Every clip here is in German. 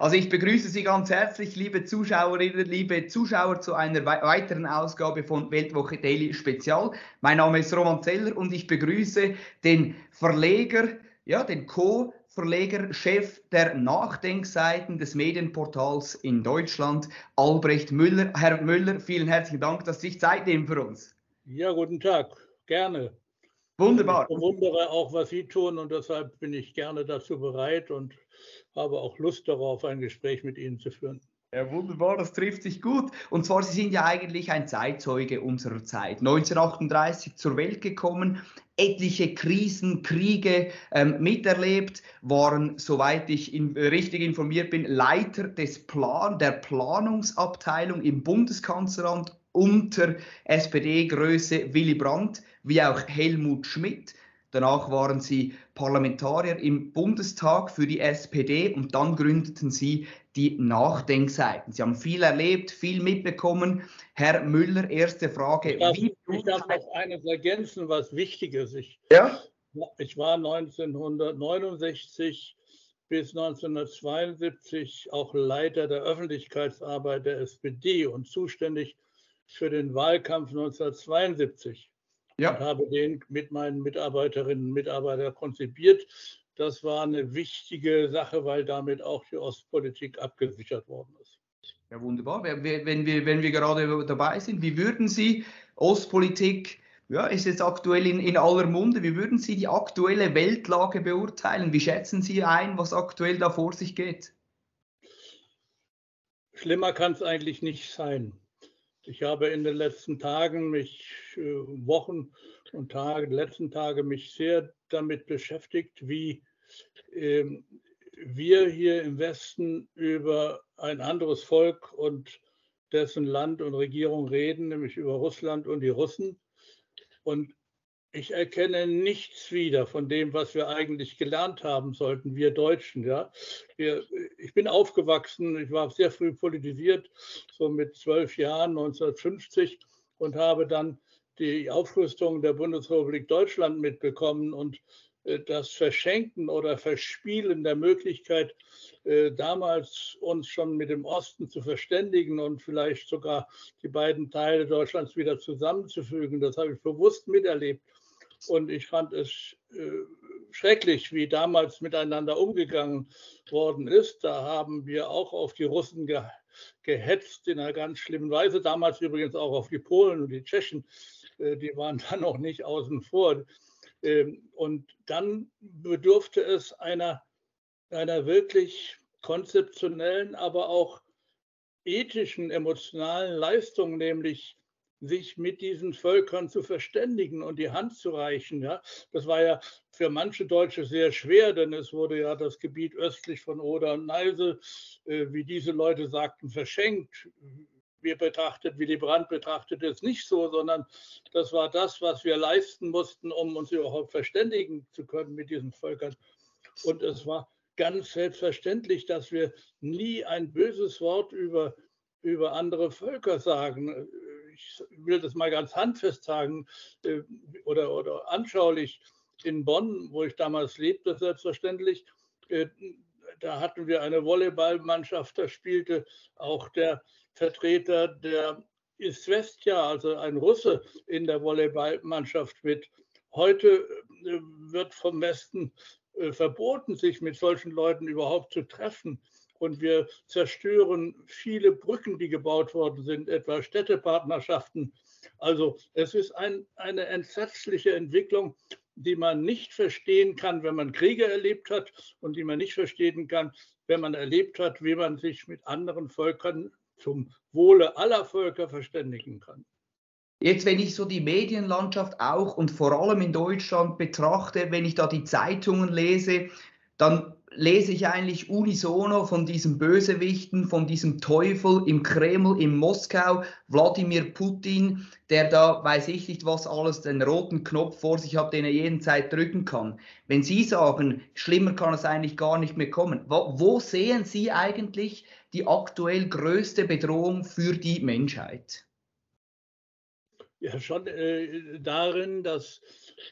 Also ich begrüße Sie ganz herzlich, liebe Zuschauerinnen, liebe Zuschauer, zu einer weiteren Ausgabe von Weltwoche Daily Spezial. Mein Name ist Roman Zeller und ich begrüße den Verleger, ja, den Co- Verleger, Chef der Nachdenkseiten des Medienportals in Deutschland, Albrecht Müller. Herr Müller, vielen herzlichen Dank, dass Sie sich Zeit nehmen für uns. Ja, guten Tag, gerne. Wunderbar. Ich bewundere auch, was Sie tun und deshalb bin ich gerne dazu bereit und habe auch Lust darauf, ein Gespräch mit Ihnen zu führen. Ja, wunderbar, das trifft sich gut. Und zwar, Sie sind ja eigentlich ein Zeitzeuge unserer Zeit. 1938 zur Welt gekommen, etliche Krisen, Kriege ähm, miterlebt, waren, soweit ich in, richtig informiert bin, Leiter des Plan, der Planungsabteilung im Bundeskanzleramt unter SPD-Größe Willy Brandt, wie auch Helmut Schmidt. Danach waren sie Parlamentarier im Bundestag für die SPD und dann gründeten sie die Nachdenkseiten. Sie haben viel erlebt, viel mitbekommen. Herr Müller, erste Frage. Ich darf, ich darf noch eines ergänzen, was wichtig ist. Ich, ja? ich war 1969 bis 1972 auch Leiter der Öffentlichkeitsarbeit der SPD und zuständig für den Wahlkampf 1972 ja. und habe den mit meinen Mitarbeiterinnen und Mitarbeitern konzipiert. Das war eine wichtige Sache, weil damit auch die Ostpolitik abgesichert worden ist. Ja, wunderbar. Wenn wir, wenn wir gerade dabei sind, wie würden Sie Ostpolitik, ja, ist jetzt aktuell in, in aller Munde, wie würden Sie die aktuelle Weltlage beurteilen? Wie schätzen Sie ein, was aktuell da vor sich geht? Schlimmer kann es eigentlich nicht sein. Ich habe in den letzten Tagen mich, äh, Wochen und Tage, letzten Tage mich sehr damit beschäftigt, wie ähm, wir hier im Westen über ein anderes Volk und dessen Land und Regierung reden, nämlich über Russland und die Russen. Und ich erkenne nichts wieder von dem, was wir eigentlich gelernt haben sollten, wir Deutschen. Ja? Wir, ich bin aufgewachsen, ich war sehr früh politisiert, so mit zwölf Jahren, 1950, und habe dann die Aufrüstung der Bundesrepublik Deutschland mitbekommen und äh, das Verschenken oder Verspielen der Möglichkeit, äh, damals uns schon mit dem Osten zu verständigen und vielleicht sogar die beiden Teile Deutschlands wieder zusammenzufügen. Das habe ich bewusst miterlebt. Und ich fand es äh, schrecklich, wie damals miteinander umgegangen worden ist. Da haben wir auch auf die Russen ge gehetzt in einer ganz schlimmen Weise. Damals übrigens auch auf die Polen und die Tschechen. Äh, die waren dann noch nicht außen vor. Ähm, und dann bedurfte es einer, einer wirklich konzeptionellen, aber auch ethischen, emotionalen Leistung, nämlich sich mit diesen Völkern zu verständigen und die Hand zu reichen. Ja? Das war ja für manche Deutsche sehr schwer, denn es wurde ja das Gebiet östlich von Oder und Neise, äh, wie diese Leute sagten, verschenkt. Wir betrachtet, Willy Brandt betrachtet es nicht so, sondern das war das, was wir leisten mussten, um uns überhaupt verständigen zu können mit diesen Völkern. Und es war ganz selbstverständlich, dass wir nie ein böses Wort über, über andere Völker sagen ich will das mal ganz handfest sagen äh, oder, oder anschaulich, in Bonn, wo ich damals lebte, selbstverständlich, äh, da hatten wir eine Volleyballmannschaft, da spielte auch der Vertreter der Isvestja, also ein Russe in der Volleyballmannschaft mit. Heute äh, wird vom Westen verboten, sich mit solchen Leuten überhaupt zu treffen und wir zerstören viele Brücken, die gebaut worden sind, etwa Städtepartnerschaften. Also es ist ein, eine entsetzliche Entwicklung, die man nicht verstehen kann, wenn man Kriege erlebt hat und die man nicht verstehen kann, wenn man erlebt hat, wie man sich mit anderen Völkern zum Wohle aller Völker verständigen kann. Jetzt, wenn ich so die Medienlandschaft auch und vor allem in Deutschland betrachte, wenn ich da die Zeitungen lese, dann lese ich eigentlich unisono von diesen Bösewichten, von diesem Teufel im Kreml, in Moskau, Wladimir Putin, der da, weiß ich nicht was alles, den roten Knopf vor sich hat, den er jeden Zeit drücken kann. Wenn Sie sagen, schlimmer kann es eigentlich gar nicht mehr kommen, wo, wo sehen Sie eigentlich die aktuell größte Bedrohung für die Menschheit? Ja, schon äh, darin, dass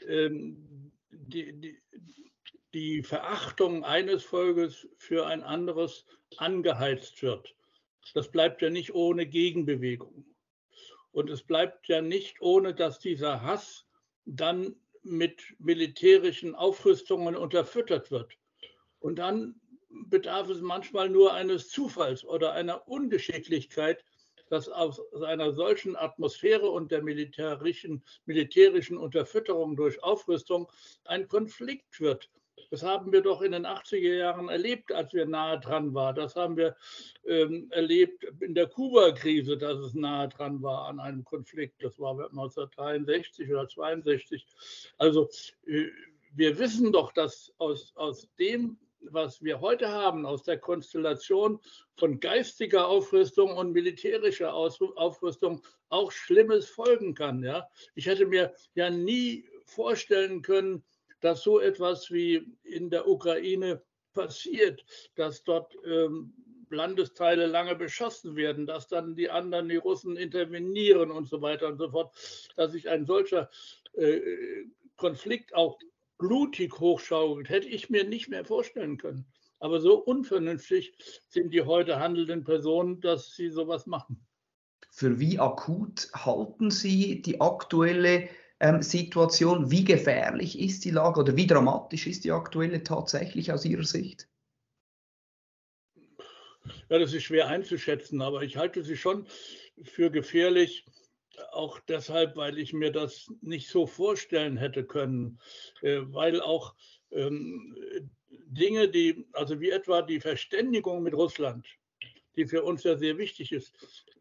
ähm, die, die, die Verachtung eines Volkes für ein anderes angeheizt wird. Das bleibt ja nicht ohne Gegenbewegung. Und es bleibt ja nicht ohne, dass dieser Hass dann mit militärischen Aufrüstungen unterfüttert wird. Und dann bedarf es manchmal nur eines Zufalls oder einer Ungeschicklichkeit, dass aus einer solchen Atmosphäre und der militärischen, militärischen Unterfütterung durch Aufrüstung ein Konflikt wird. Das haben wir doch in den 80er Jahren erlebt, als wir nahe dran waren. Das haben wir ähm, erlebt in der Kuba-Krise, dass es nahe dran war an einem Konflikt. Das war 1963 oder 62. Also äh, wir wissen doch, dass aus, aus dem, was wir heute haben, aus der Konstellation von geistiger Aufrüstung und militärischer Aufrüstung auch Schlimmes folgen kann. Ja? Ich hätte mir ja nie vorstellen können, dass so etwas wie in der Ukraine passiert, dass dort ähm, Landesteile lange beschossen werden, dass dann die anderen, die Russen intervenieren und so weiter und so fort, dass sich ein solcher äh, Konflikt auch blutig hochschaukelt, hätte ich mir nicht mehr vorstellen können. Aber so unvernünftig sind die heute handelnden Personen, dass sie sowas machen. Für wie akut halten Sie die aktuelle ähm, Situation. Wie gefährlich ist die Lage oder wie dramatisch ist die aktuelle tatsächlich aus Ihrer Sicht? Ja, das ist schwer einzuschätzen, aber ich halte sie schon für gefährlich, auch deshalb, weil ich mir das nicht so vorstellen hätte können, äh, weil auch ähm, Dinge, die, also wie etwa die Verständigung mit Russland, die für uns ja sehr wichtig ist,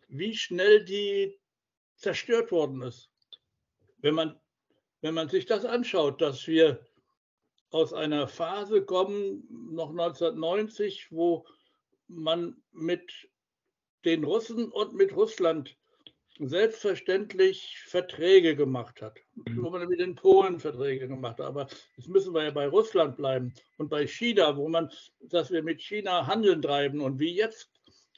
wie schnell die zerstört worden ist wenn man, wenn man sich das anschaut, dass wir aus einer Phase kommen, noch 1990, wo man mit den Russen und mit Russland selbstverständlich Verträge gemacht hat, mhm. wo man mit den Polen Verträge gemacht hat. Aber jetzt müssen wir ja bei Russland bleiben und bei China, wo man, dass wir mit China Handeln treiben und wie jetzt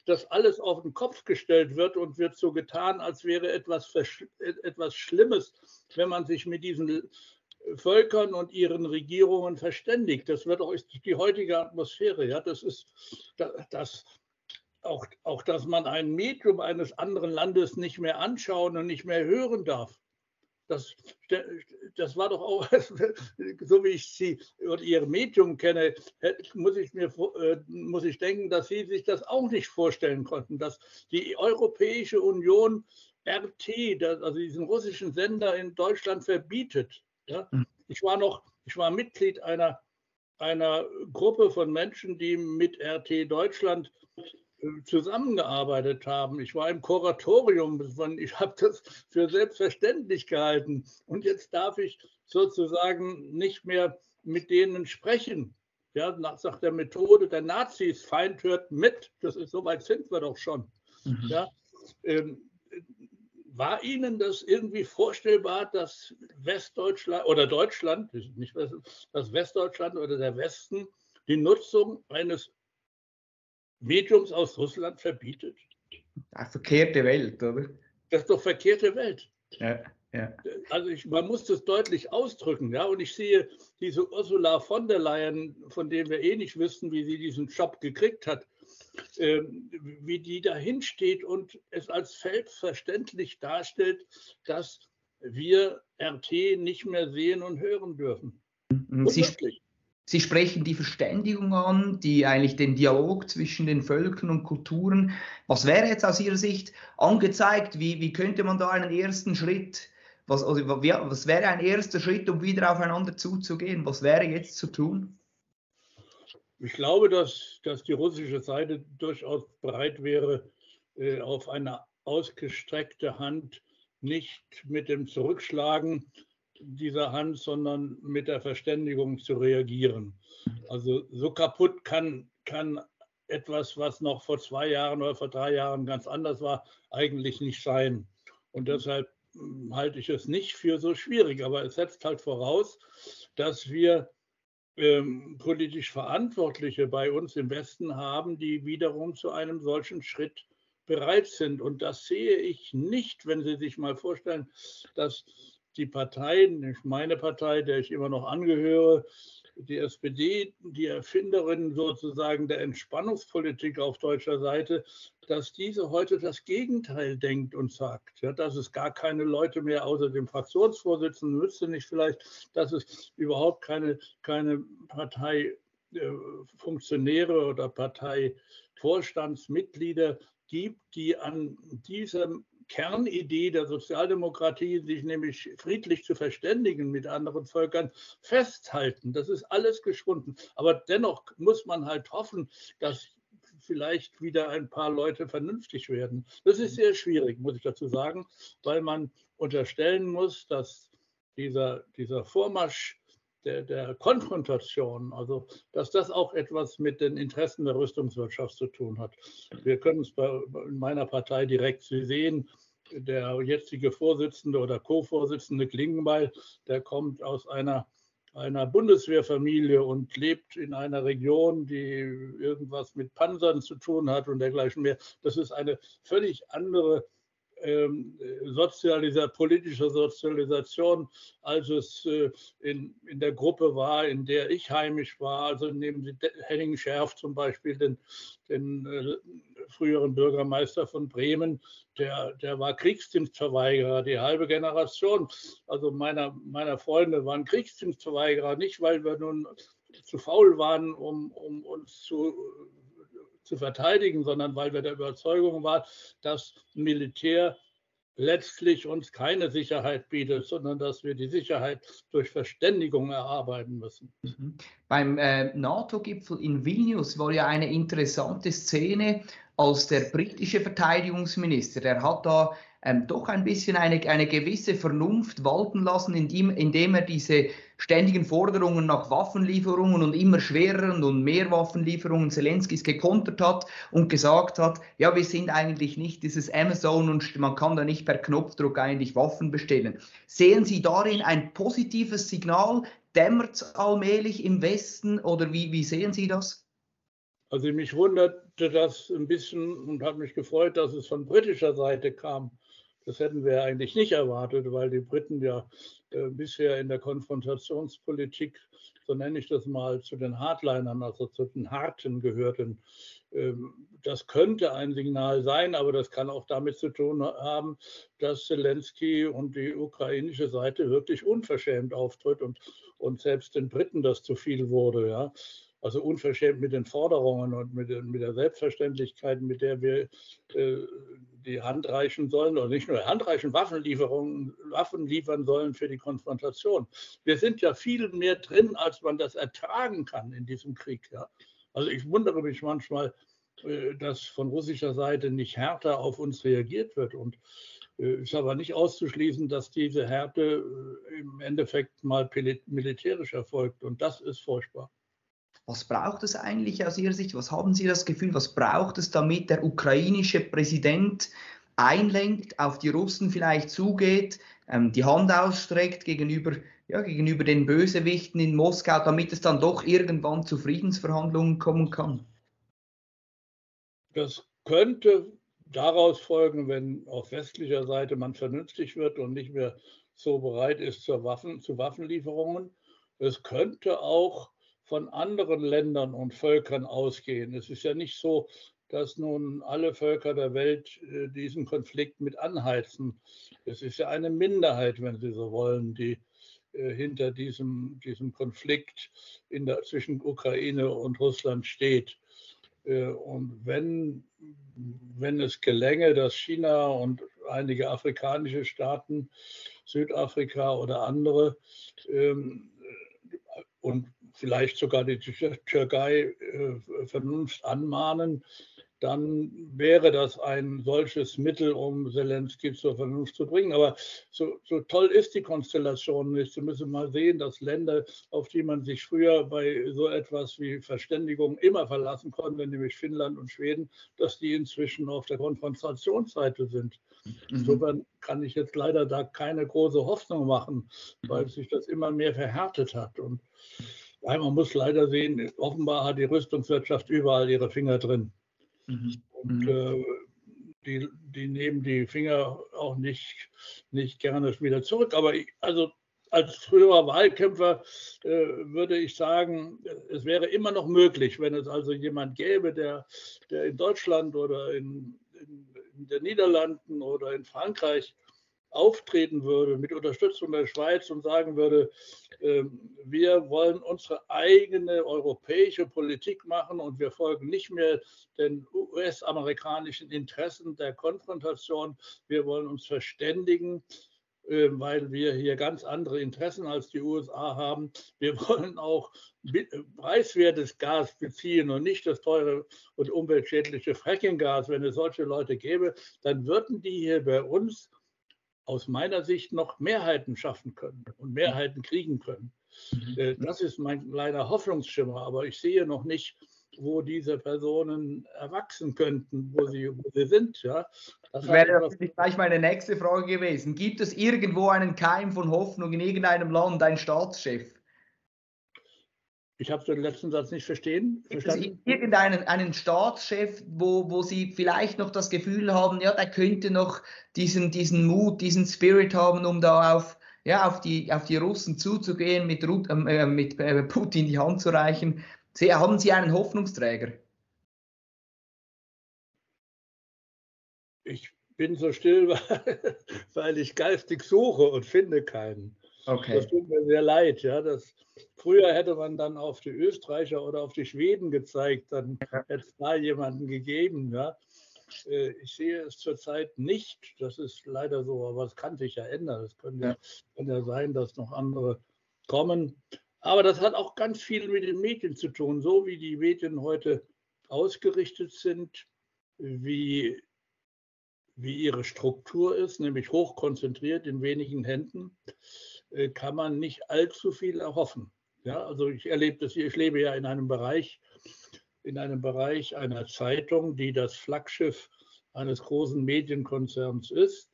das alles auf den Kopf gestellt wird und wird so getan, als wäre etwas, etwas Schlimmes, wenn man sich mit diesen Völkern und ihren Regierungen verständigt. Das wird auch die heutige Atmosphäre. Ja, das ist das, auch, auch, dass man ein Medium eines anderen Landes nicht mehr anschauen und nicht mehr hören darf. Das, das war doch auch, so wie ich Sie und Ihr Medium kenne, muss ich mir äh, muss ich denken, dass Sie sich das auch nicht vorstellen konnten, dass die Europäische Union RT, also diesen russischen Sender in Deutschland verbietet. Ja? Hm. Ich war noch, ich war Mitglied einer, einer Gruppe von Menschen, die mit RT Deutschland zusammengearbeitet haben. Ich war im Kuratorium, ich habe das für selbstverständlich gehalten. Und jetzt darf ich sozusagen nicht mehr mit denen sprechen. Ja, nach, nach der Methode der Nazis, Feind hört mit, das ist so weit sind wir doch schon. Mhm. Ja, ähm, war Ihnen das irgendwie vorstellbar, dass Westdeutschland oder Deutschland, nicht das Westdeutschland oder der Westen die Nutzung eines Mediums aus Russland verbietet. Eine verkehrte Welt, oder? Das ist doch verkehrte Welt. Ja, ja. Also ich, man muss das deutlich ausdrücken, ja. Und ich sehe diese Ursula von der Leyen, von der wir eh nicht wissen, wie sie diesen Job gekriegt hat, äh, wie die dahin steht und es als selbstverständlich darstellt, dass wir RT nicht mehr sehen und hören dürfen. Sie, Sie sprechen die Verständigung an, die eigentlich den Dialog zwischen den Völkern und Kulturen. Was wäre jetzt aus Ihrer Sicht angezeigt? Wie, wie könnte man da einen ersten Schritt, was, also, was wäre ein erster Schritt, um wieder aufeinander zuzugehen? Was wäre jetzt zu tun? Ich glaube, dass, dass die russische Seite durchaus bereit wäre, äh, auf eine ausgestreckte Hand nicht mit dem Zurückschlagen dieser Hand, sondern mit der Verständigung zu reagieren. Also so kaputt kann, kann etwas, was noch vor zwei Jahren oder vor drei Jahren ganz anders war, eigentlich nicht sein. Und deshalb hm, halte ich es nicht für so schwierig, aber es setzt halt voraus, dass wir ähm, politisch Verantwortliche bei uns im Westen haben, die wiederum zu einem solchen Schritt bereit sind. Und das sehe ich nicht, wenn Sie sich mal vorstellen, dass die Partei, meine Partei, der ich immer noch angehöre, die SPD, die Erfinderin sozusagen der Entspannungspolitik auf deutscher Seite, dass diese heute das Gegenteil denkt und sagt, ja, dass es gar keine Leute mehr außer dem Fraktionsvorsitzenden müsste nicht vielleicht, dass es überhaupt keine, keine Parteifunktionäre äh, oder Parteivorstandsmitglieder gibt, die an diesem Kernidee der Sozialdemokratie, sich nämlich friedlich zu verständigen mit anderen Völkern, festhalten. Das ist alles geschwunden. Aber dennoch muss man halt hoffen, dass vielleicht wieder ein paar Leute vernünftig werden. Das ist sehr schwierig, muss ich dazu sagen, weil man unterstellen muss, dass dieser, dieser Vormarsch der, der, Konfrontation, also dass das auch etwas mit den Interessen der Rüstungswirtschaft zu tun hat. Wir können es bei, in meiner Partei direkt sehen. Der jetzige Vorsitzende oder Co-Vorsitzende Klingenbeil, der kommt aus einer, einer Bundeswehrfamilie und lebt in einer Region, die irgendwas mit Panzern zu tun hat und dergleichen mehr. Das ist eine völlig andere Sozialisa politischer Sozialisation, als es äh, in, in der Gruppe war, in der ich heimisch war. Also nehmen Sie Henning Schärf zum Beispiel, den, den äh, früheren Bürgermeister von Bremen, der, der war Kriegsdienstverweigerer, die halbe Generation. Also meiner, meiner Freunde waren Kriegsdienstverweigerer, nicht weil wir nun zu faul waren, um, um uns zu zu verteidigen, sondern weil wir der Überzeugung waren, dass Militär letztlich uns keine Sicherheit bietet, sondern dass wir die Sicherheit durch Verständigung erarbeiten müssen. Mhm. Beim äh, NATO-Gipfel in Vilnius war ja eine interessante Szene, als der britische Verteidigungsminister, der hat da ähm, doch ein bisschen eine, eine gewisse Vernunft walten lassen, indem, indem er diese ständigen Forderungen nach Waffenlieferungen und immer schwereren und mehr Waffenlieferungen Zelenskis gekontert hat und gesagt hat, ja, wir sind eigentlich nicht dieses Amazon und man kann da nicht per Knopfdruck eigentlich Waffen bestellen. Sehen Sie darin ein positives Signal? Dämmert es allmählich im Westen oder wie, wie sehen Sie das? Also mich wunderte das ein bisschen und hat mich gefreut, dass es von britischer Seite kam. Das hätten wir eigentlich nicht erwartet, weil die Briten ja äh, bisher in der Konfrontationspolitik, so nenne ich das mal, zu den Hardlinern, also zu den Harten gehörten. Ähm, das könnte ein Signal sein, aber das kann auch damit zu tun haben, dass Zelensky und die ukrainische Seite wirklich unverschämt auftritt und, und selbst den Briten das zu viel wurde. Ja. Also unverschämt mit den Forderungen und mit, mit der Selbstverständlichkeit, mit der wir äh, die Hand reichen sollen, oder nicht nur Hand reichen, Waffenlieferungen, Waffen liefern sollen für die Konfrontation. Wir sind ja viel mehr drin, als man das ertragen kann in diesem Krieg. Ja. Also ich wundere mich manchmal, äh, dass von russischer Seite nicht härter auf uns reagiert wird. Und äh, ist aber nicht auszuschließen, dass diese Härte äh, im Endeffekt mal militärisch erfolgt. Und das ist furchtbar. Was braucht es eigentlich aus Ihrer Sicht? Was haben Sie das Gefühl, was braucht es, damit der ukrainische Präsident einlenkt, auf die Russen vielleicht zugeht, ähm, die Hand ausstreckt gegenüber, ja, gegenüber den Bösewichten in Moskau, damit es dann doch irgendwann zu Friedensverhandlungen kommen kann? Das könnte daraus folgen, wenn auf westlicher Seite man vernünftig wird und nicht mehr so bereit ist zur Waffen, zu Waffenlieferungen. Es könnte auch von anderen Ländern und Völkern ausgehen. Es ist ja nicht so, dass nun alle Völker der Welt äh, diesen Konflikt mit anheizen. Es ist ja eine Minderheit, wenn Sie so wollen, die äh, hinter diesem, diesem Konflikt der, zwischen Ukraine und Russland steht. Äh, und wenn, wenn es gelänge, dass China und einige afrikanische Staaten, Südafrika oder andere, ähm, und vielleicht sogar die Türkei äh, Vernunft anmahnen, dann wäre das ein solches Mittel, um Zelensky zur Vernunft zu bringen. Aber so, so, toll ist die Konstellation nicht. Sie müssen mal sehen, dass Länder, auf die man sich früher bei so etwas wie Verständigung immer verlassen konnte, nämlich Finnland und Schweden, dass die inzwischen auf der Konfrontationsseite sind. Mhm. Insofern kann ich jetzt leider da keine große Hoffnung machen, weil mhm. sich das immer mehr verhärtet hat. Und ja, man muss leider sehen, offenbar hat die Rüstungswirtschaft überall ihre Finger drin. Mhm. Und mhm. äh, die, die nehmen die Finger auch nicht, nicht gerne wieder zurück. Aber ich, also als früherer Wahlkämpfer äh, würde ich sagen, es wäre immer noch möglich, wenn es also jemand gäbe, der, der in Deutschland oder in, in, in den Niederlanden oder in Frankreich auftreten würde mit Unterstützung der Schweiz und sagen würde, ähm, wir wollen unsere eigene europäische Politik machen und wir folgen nicht mehr den US-amerikanischen Interessen der Konfrontation. Wir wollen uns verständigen, ähm, weil wir hier ganz andere Interessen als die USA haben. Wir wollen auch preiswertes Gas beziehen und nicht das teure und umweltschädliche Frackinggas. Wenn es solche Leute gäbe, dann würden die hier bei uns aus meiner Sicht noch Mehrheiten schaffen können und Mehrheiten kriegen können. Mhm. Äh, das ist mein kleiner Hoffnungsschimmer, aber ich sehe noch nicht, wo diese Personen erwachsen könnten, wo sie, wo sie sind. Ja. Das wäre natürlich gleich meine nächste Frage gewesen. Gibt es irgendwo einen Keim von Hoffnung in irgendeinem Land, ein Staatschef? Ich habe den letzten Satz nicht verstehen, verstanden. Irgendeinen einen Staatschef, wo, wo Sie vielleicht noch das Gefühl haben, ja, der könnte noch diesen, diesen Mut, diesen Spirit haben, um da auf, ja, auf, die, auf die Russen zuzugehen, mit, ähm, äh, mit äh, Putin die Hand zu reichen. Sie, haben Sie einen Hoffnungsträger? Ich bin so still, weil ich geistig suche und finde keinen. Okay. Das tut mir sehr leid. Ja, das, früher hätte man dann auf die Österreicher oder auf die Schweden gezeigt, dann hätte es da jemanden gegeben. Ja. Äh, ich sehe es zurzeit nicht. Das ist leider so, aber es kann sich ja ändern. Es kann ja, kann ja sein, dass noch andere kommen. Aber das hat auch ganz viel mit den Medien zu tun, so wie die Medien heute ausgerichtet sind, wie, wie ihre Struktur ist, nämlich hochkonzentriert in wenigen Händen. Äh, kann man nicht allzu viel erhoffen. Ja, also ich erlebe das, ich lebe ja in einem Bereich, in einem Bereich einer Zeitung, die das Flaggschiff eines großen Medienkonzerns ist,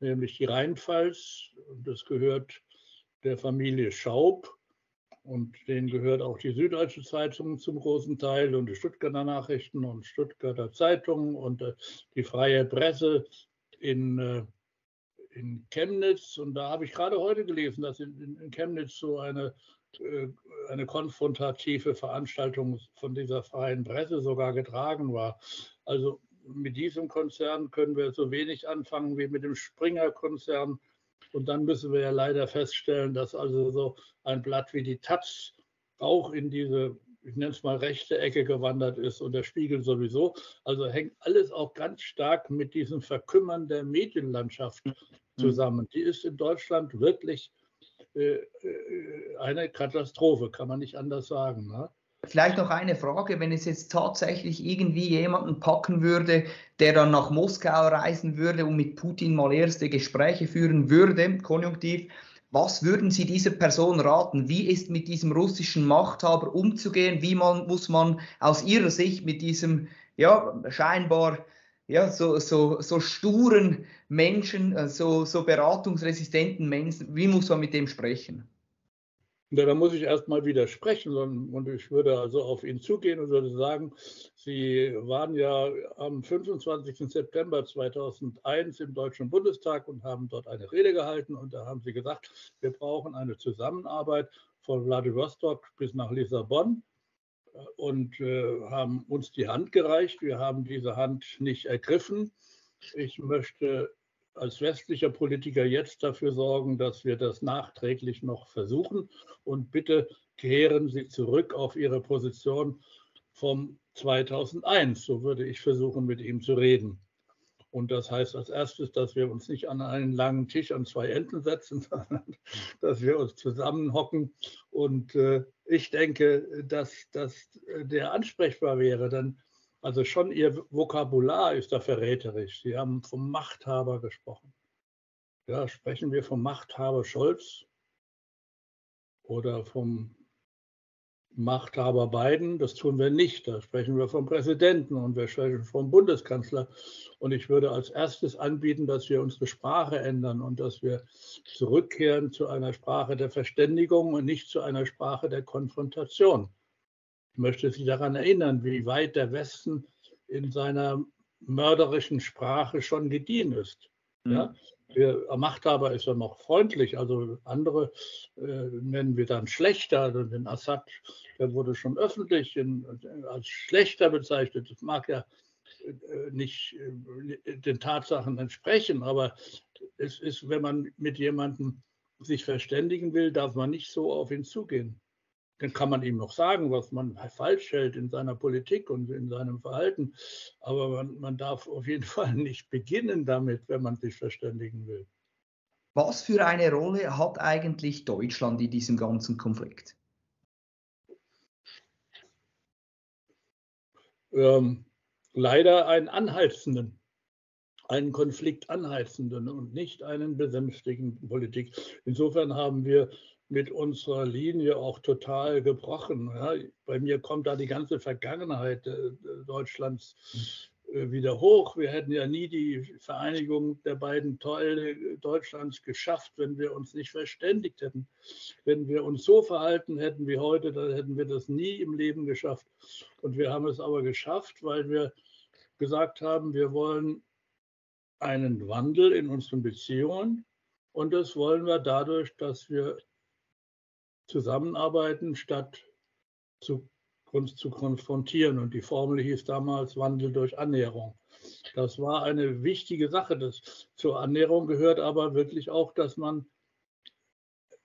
nämlich die Rheinpfalz. Das gehört der Familie Schaub und denen gehört auch die Süddeutsche Zeitung zum großen Teil und die Stuttgarter Nachrichten und Stuttgarter Zeitung und äh, die Freie Presse in äh, in Chemnitz und da habe ich gerade heute gelesen, dass in, in Chemnitz so eine, äh, eine konfrontative Veranstaltung von dieser freien Presse sogar getragen war. Also mit diesem Konzern können wir so wenig anfangen wie mit dem Springer-Konzern. Und dann müssen wir ja leider feststellen, dass also so ein Blatt wie die Taz auch in diese, ich nenne es mal rechte Ecke gewandert ist und der Spiegel sowieso. Also hängt alles auch ganz stark mit diesem Verkümmern der Medienlandschaft. Zusammen. Die ist in Deutschland wirklich äh, äh, eine Katastrophe, kann man nicht anders sagen. Ne? Vielleicht noch eine Frage, wenn es jetzt tatsächlich irgendwie jemanden packen würde, der dann nach Moskau reisen würde und mit Putin mal erste Gespräche führen würde, konjunktiv, was würden Sie dieser Person raten? Wie ist mit diesem russischen Machthaber umzugehen? Wie man, muss man aus Ihrer Sicht mit diesem ja, scheinbar ja, so, so, so sturen Menschen, äh, so, so beratungsresistenten Menschen, wie muss man mit dem sprechen? Ja, da muss ich erstmal widersprechen und ich würde also auf ihn zugehen und würde sagen, Sie waren ja am 25. September 2001 im Deutschen Bundestag und haben dort eine Rede gehalten und da haben Sie gesagt, wir brauchen eine Zusammenarbeit von Vladivostok bis nach Lissabon und äh, haben uns die Hand gereicht. Wir haben diese Hand nicht ergriffen. Ich möchte als westlicher Politiker jetzt dafür sorgen, dass wir das nachträglich noch versuchen. Und bitte kehren Sie zurück auf Ihre Position vom 2001. So würde ich versuchen, mit ihm zu reden. Und das heißt als erstes, dass wir uns nicht an einen langen Tisch an zwei Enden setzen, sondern dass wir uns zusammenhocken. Und äh, ich denke, dass, dass der ansprechbar wäre. Denn Also schon Ihr Vokabular ist da verräterisch. Sie haben vom Machthaber gesprochen. Ja, sprechen wir vom Machthaber Scholz oder vom Machthaber Biden, das tun wir nicht. Da sprechen wir vom Präsidenten und wir sprechen vom Bundeskanzler. Und ich würde als erstes anbieten, dass wir unsere Sprache ändern und dass wir zurückkehren zu einer Sprache der Verständigung und nicht zu einer Sprache der Konfrontation. Ich möchte Sie daran erinnern, wie weit der Westen in seiner mörderischen Sprache schon gediehen ist. Mhm. Ja? Der Machthaber ist ja noch freundlich, also andere äh, nennen wir dann schlechter. Also den Assad, der wurde schon öffentlich in, als schlechter bezeichnet. Das mag ja äh, nicht äh, den Tatsachen entsprechen, aber es ist, wenn man mit jemandem sich verständigen will, darf man nicht so auf ihn zugehen dann kann man ihm noch sagen, was man falsch hält in seiner Politik und in seinem Verhalten. Aber man, man darf auf jeden Fall nicht beginnen damit, wenn man sich verständigen will. Was für eine Rolle hat eigentlich Deutschland in diesem ganzen Konflikt? Ähm, leider einen anheizenden, einen Konflikt anheizenden und nicht einen besänftigenden Politik. Insofern haben wir mit unserer Linie auch total gebrochen. Ja, bei mir kommt da die ganze Vergangenheit äh, Deutschlands äh, wieder hoch. Wir hätten ja nie die Vereinigung der beiden Teile Deutschlands geschafft, wenn wir uns nicht verständigt hätten. Wenn wir uns so verhalten hätten wie heute, dann hätten wir das nie im Leben geschafft. Und wir haben es aber geschafft, weil wir gesagt haben, wir wollen einen Wandel in unseren Beziehungen. Und das wollen wir dadurch, dass wir zusammenarbeiten, statt zu, uns zu konfrontieren. Und die Formel hieß damals Wandel durch Annäherung. Das war eine wichtige Sache. Das, zur Annäherung gehört aber wirklich auch, dass man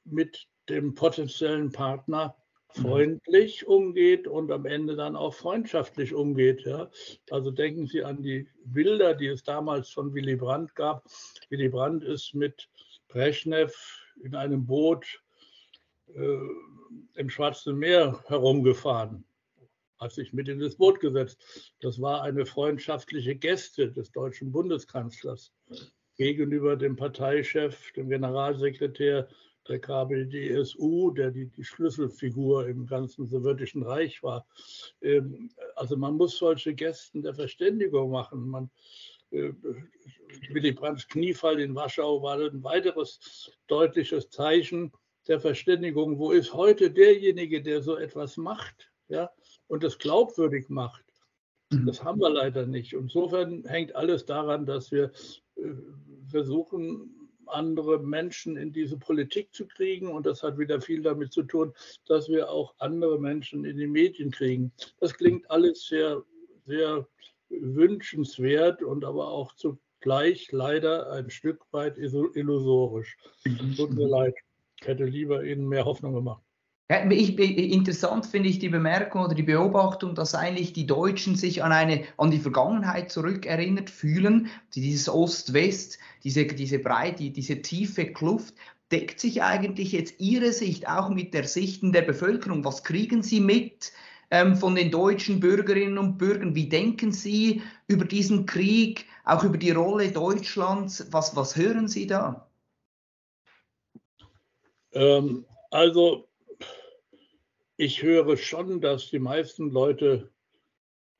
mit dem potenziellen Partner mhm. freundlich umgeht und am Ende dann auch freundschaftlich umgeht. Ja. Also denken Sie an die Bilder, die es damals von Willy Brandt gab. Willy Brandt ist mit Brezhnev in einem Boot im Schwarzen Meer herumgefahren, hat sich mit in das Boot gesetzt. Das war eine freundschaftliche Geste des deutschen Bundeskanzlers gegenüber dem Parteichef, dem Generalsekretär der KPDSU, der die, die Schlüsselfigur im ganzen sowjetischen Reich war. Ähm, also man muss solche Gästen der Verständigung machen. Man, äh, Willy Brandts Kniefall in Warschau war ein weiteres deutliches Zeichen der Verständigung, wo ist heute derjenige, der so etwas macht ja, und das glaubwürdig macht. Mhm. Das haben wir leider nicht. Insofern hängt alles daran, dass wir äh, versuchen, andere Menschen in diese Politik zu kriegen. Und das hat wieder viel damit zu tun, dass wir auch andere Menschen in die Medien kriegen. Das klingt alles sehr, sehr wünschenswert und aber auch zugleich leider ein Stück weit illusorisch. Mhm. Tut mir leid. Ich hätte lieber Ihnen mehr Hoffnung gemacht. Ich, interessant finde ich die Bemerkung oder die Beobachtung, dass eigentlich die Deutschen sich an, eine, an die Vergangenheit zurückerinnert fühlen. Dieses Ost-West, diese, diese Breite, diese tiefe Kluft, deckt sich eigentlich jetzt Ihre Sicht auch mit der Sichten der Bevölkerung? Was kriegen Sie mit ähm, von den deutschen Bürgerinnen und Bürgern? Wie denken Sie über diesen Krieg, auch über die Rolle Deutschlands? Was, was hören Sie da? Ähm, also ich höre schon, dass die meisten Leute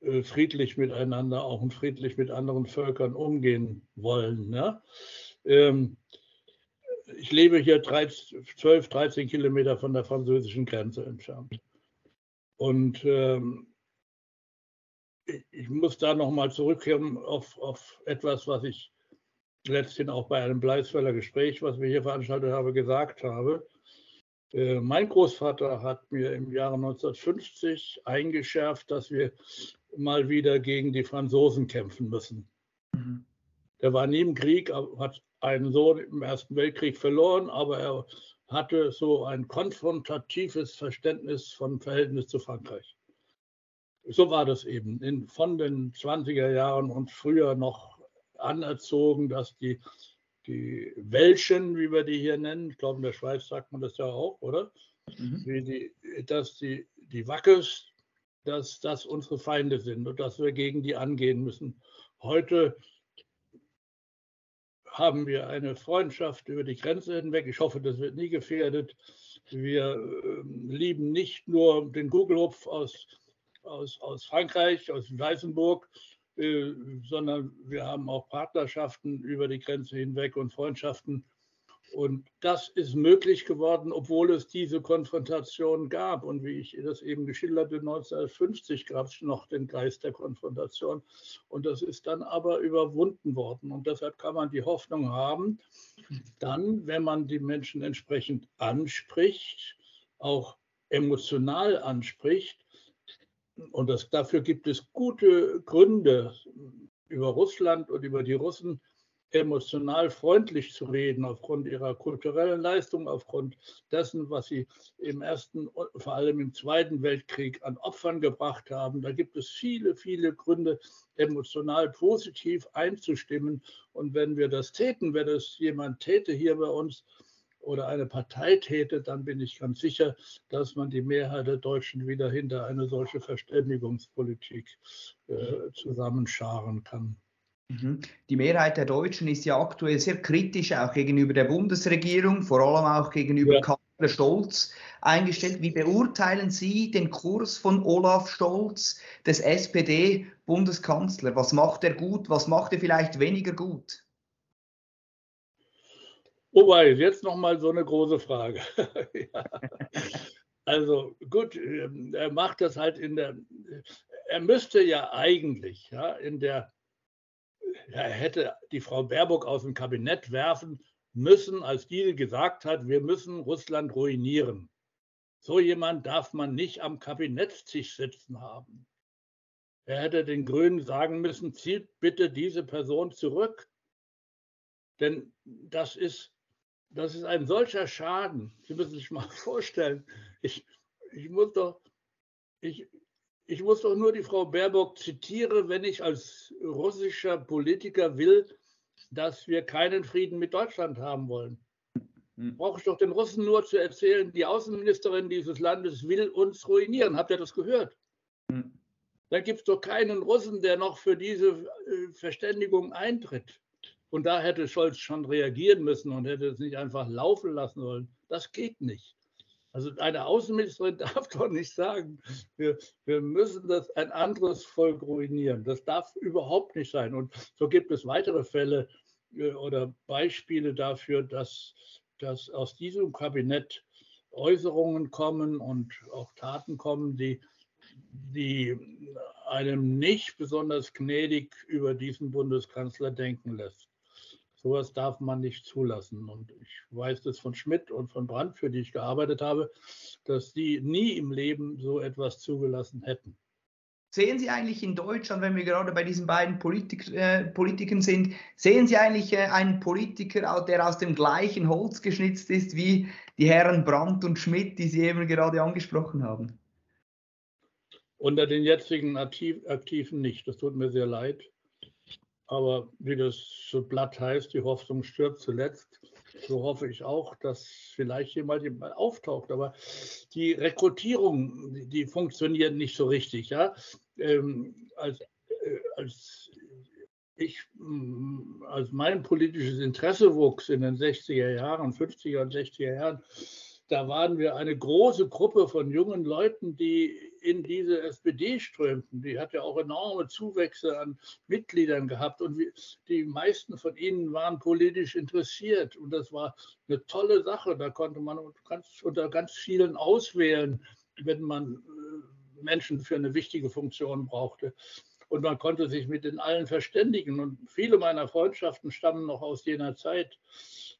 äh, friedlich miteinander, auch friedlich mit anderen Völkern umgehen wollen. Ne? Ähm, ich lebe hier 13, 12, 13 Kilometer von der französischen Grenze entfernt. Und ähm, ich muss da nochmal zurückkommen auf, auf etwas, was ich letzthin auch bei einem Bleisfelder Gespräch, was wir hier veranstaltet haben, gesagt habe. Äh, mein Großvater hat mir im Jahre 1950 eingeschärft, dass wir mal wieder gegen die Franzosen kämpfen müssen. Mhm. Der war nie im Krieg, hat einen Sohn im Ersten Weltkrieg verloren, aber er hatte so ein konfrontatives Verständnis von Verhältnis zu Frankreich. So war das eben in, von den 20er Jahren und früher noch anerzogen, dass die, die Welschen, wie wir die hier nennen, ich glaube in der Schweiz sagt man das ja auch, oder? Mhm. Die, dass die, die Wackes dass das unsere Feinde sind und dass wir gegen die angehen müssen. Heute haben wir eine Freundschaft über die Grenze hinweg. Ich hoffe, das wird nie gefährdet. Wir äh, lieben nicht nur den Gugelhupf aus, aus, aus Frankreich, aus Weißenburg, sondern wir haben auch Partnerschaften über die Grenze hinweg und Freundschaften und das ist möglich geworden, obwohl es diese Konfrontation gab. Und wie ich das eben geschildert habe, 1950 gab es noch den Geist der Konfrontation. Und das ist dann aber überwunden worden. Und deshalb kann man die Hoffnung haben, dann, wenn man die Menschen entsprechend anspricht, auch emotional anspricht, und das, dafür gibt es gute Gründe über Russland und über die Russen, emotional freundlich zu reden, aufgrund ihrer kulturellen Leistung, aufgrund dessen, was sie im Ersten, vor allem im Zweiten Weltkrieg an Opfern gebracht haben. Da gibt es viele, viele Gründe, emotional positiv einzustimmen. Und wenn wir das täten, wenn es jemand täte hier bei uns, oder eine Partei täte, dann bin ich ganz sicher, dass man die Mehrheit der Deutschen wieder hinter eine solche Verständigungspolitik äh, zusammenscharen kann. Mhm. Die Mehrheit der Deutschen ist ja aktuell sehr kritisch auch gegenüber der Bundesregierung, vor allem auch gegenüber ja. Kanzler Stolz eingestellt. Wie beurteilen Sie den Kurs von Olaf Stolz, des SPD-Bundeskanzler? Was macht er gut, was macht er vielleicht weniger gut? Wobei, jetzt nochmal so eine große Frage. Also gut, ähm, er macht das halt in der, er müsste ja eigentlich ja, in der er hätte die Frau Baerbock aus dem Kabinett werfen müssen, als diese gesagt hat, wir müssen Russland ruinieren. So jemand darf man nicht am Kabinettstisch sitzen haben. Er hätte den Grünen sagen müssen, zieht bitte diese Person zurück. Denn das ist, das ist ein solcher Schaden. Sie müssen sich mal vorstellen, ich, ich muss doch, ich, ich muss doch nur die Frau Baerbock zitieren, wenn ich als russischer Politiker will, dass wir keinen Frieden mit Deutschland haben wollen. Hm. Brauche ich doch den Russen nur zu erzählen, die Außenministerin dieses Landes will uns ruinieren. Habt ihr das gehört? Hm. Da gibt es doch keinen Russen, der noch für diese äh, Verständigung eintritt. Und da hätte Scholz schon reagieren müssen und hätte es nicht einfach laufen lassen sollen. Das geht nicht. Also eine Außenministerin darf doch nicht sagen, wir, wir müssen das ein anderes Volk ruinieren. Das darf überhaupt nicht sein. Und so gibt es weitere Fälle äh, oder Beispiele dafür, dass, dass aus diesem Kabinett Äußerungen kommen und auch Taten kommen, die, die einem nicht besonders gnädig über diesen Bundeskanzler denken lässt. Sowas darf man nicht zulassen. Und ich weiß das von Schmidt und von Brandt, für die ich gearbeitet habe, dass die nie im Leben so etwas zugelassen hätten. Sehen Sie eigentlich in Deutschland, wenn wir gerade bei diesen beiden Politik, äh, Politikern sind, sehen Sie eigentlich äh, einen Politiker, der aus dem gleichen Holz geschnitzt ist wie die Herren Brandt und Schmidt, die Sie eben gerade angesprochen haben? Unter den jetzigen Aktiv Aktiven nicht. Das tut mir sehr leid. Aber wie das so blatt heißt, die Hoffnung stirbt zuletzt. So hoffe ich auch, dass vielleicht jemand mal auftaucht. Aber die Rekrutierung, die, die funktioniert nicht so richtig. Ja? Ähm, als, äh, als ich, mm, als mein politisches Interesse wuchs in den 60er Jahren, 50er und 60er Jahren, da waren wir eine große Gruppe von jungen Leuten, die in diese SPD strömten. Die hat ja auch enorme Zuwächse an Mitgliedern gehabt und die meisten von ihnen waren politisch interessiert. Und das war eine tolle Sache. Da konnte man ganz, unter ganz vielen auswählen, wenn man äh, Menschen für eine wichtige Funktion brauchte. Und man konnte sich mit den allen verständigen. Und viele meiner Freundschaften stammen noch aus jener Zeit.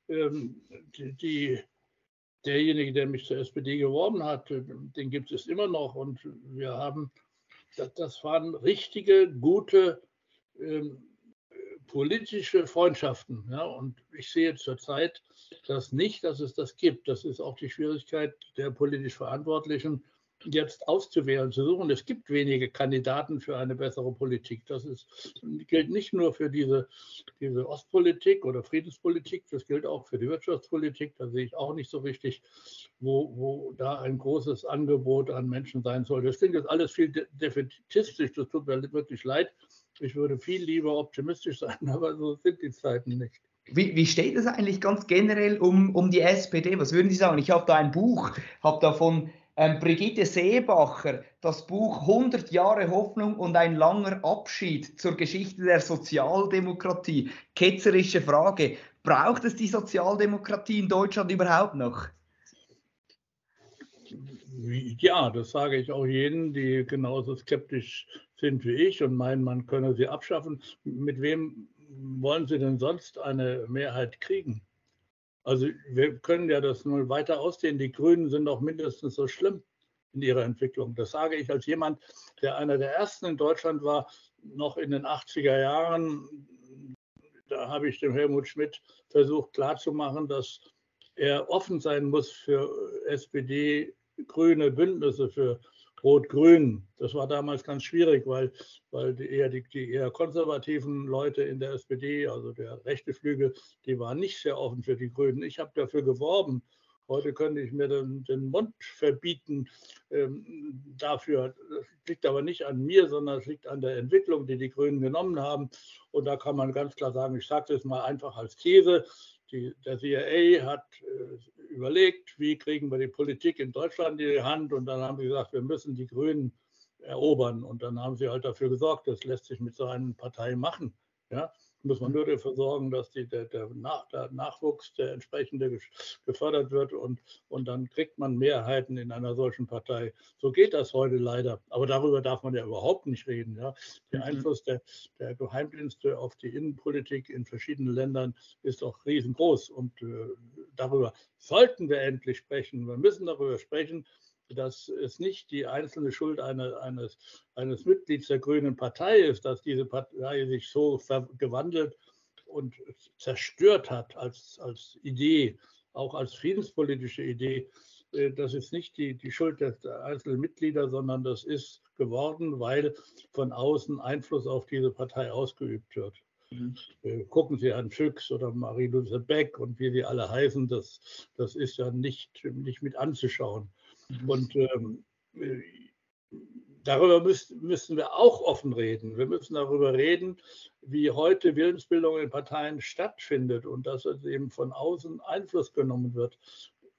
Ähm, die derjenige, der mich zur SPD geworben hat, den gibt es immer noch. Und wir haben, das, waren richtige, gute ähm, politische Freundschaften. Ja? Und ich sehe zurzeit das nicht, dass es das gibt. Das ist auch die Schwierigkeit der politisch Verantwortlichen, jetzt auszuwählen, zu suchen. Es gibt wenige Kandidaten für eine bessere Politik. Das ist, gilt nicht nur für diese, diese Ostpolitik oder Friedenspolitik, das gilt auch für die Wirtschaftspolitik. Da sehe ich auch nicht so richtig, wo, wo da ein großes Angebot an Menschen sein soll. Das klingt jetzt alles viel defetistisch, das tut mir wirklich leid. Ich würde viel lieber optimistisch sein, aber so sind die Zeiten nicht. Wie, wie, steht es eigentlich ganz generell um, um die SPD? Was würden Sie sagen? Ich habe da ein Buch, habe davon ähm, Brigitte Seebacher, das Buch 100 Jahre Hoffnung und ein langer Abschied zur Geschichte der Sozialdemokratie. Ketzerische Frage. Braucht es die Sozialdemokratie in Deutschland überhaupt noch? Ja, das sage ich auch jenen, die genauso skeptisch sind wie ich und meinen, man könne sie abschaffen. Mit wem wollen sie denn sonst eine Mehrheit kriegen? Also wir können ja das nur weiter ausdehnen. Die Grünen sind doch mindestens so schlimm in ihrer Entwicklung. Das sage ich als jemand, der einer der ersten in Deutschland war, noch in den 80er Jahren. Da habe ich dem Helmut Schmidt versucht klarzumachen, dass er offen sein muss für SPD, grüne Bündnisse, für Rot-Grün. Das war damals ganz schwierig, weil, weil die eher, die, die, eher konservativen Leute in der SPD, also der rechte Flügel, die waren nicht sehr offen für die Grünen. Ich habe dafür geworben. Heute könnte ich mir den, den Mund verbieten ähm, dafür. Das liegt aber nicht an mir, sondern es liegt an der Entwicklung, die die Grünen genommen haben. Und da kann man ganz klar sagen, ich sage das mal einfach als These, die, der CIA hat äh, überlegt, wie kriegen wir die Politik in Deutschland in die Hand und dann haben sie gesagt, wir müssen die Grünen erobern und dann haben sie halt dafür gesorgt, das lässt sich mit so einer Partei machen. Ja, muss man nur dafür sorgen, dass die, der, der, Nach, der, Nachwuchs, der entsprechende gefördert wird und, und dann kriegt man Mehrheiten in einer solchen Partei. So geht das heute leider. Aber darüber darf man ja überhaupt nicht reden. Ja. Der mhm. Einfluss der, der Geheimdienste auf die Innenpolitik in verschiedenen Ländern ist doch riesengroß und äh, darüber sollten wir endlich sprechen. Wir müssen darüber sprechen, dass es nicht die einzelne Schuld eine, eines, eines Mitglieds der Grünen Partei ist, dass diese Partei sich so gewandelt und zerstört hat als, als Idee, auch als friedenspolitische Idee. Äh, das ist nicht die, die Schuld der einzelnen Mitglieder, sondern das ist geworden, weil von außen Einfluss auf diese Partei ausgeübt wird. Mhm. Äh, gucken Sie an Füchs oder Marie-Louise Beck und wie sie alle heißen, das, das ist ja nicht, nicht mit anzuschauen. Und ähm, äh, darüber müsst, müssen wir auch offen reden. Wir müssen darüber reden, wie heute Willensbildung in Parteien stattfindet und dass es eben von außen Einfluss genommen wird.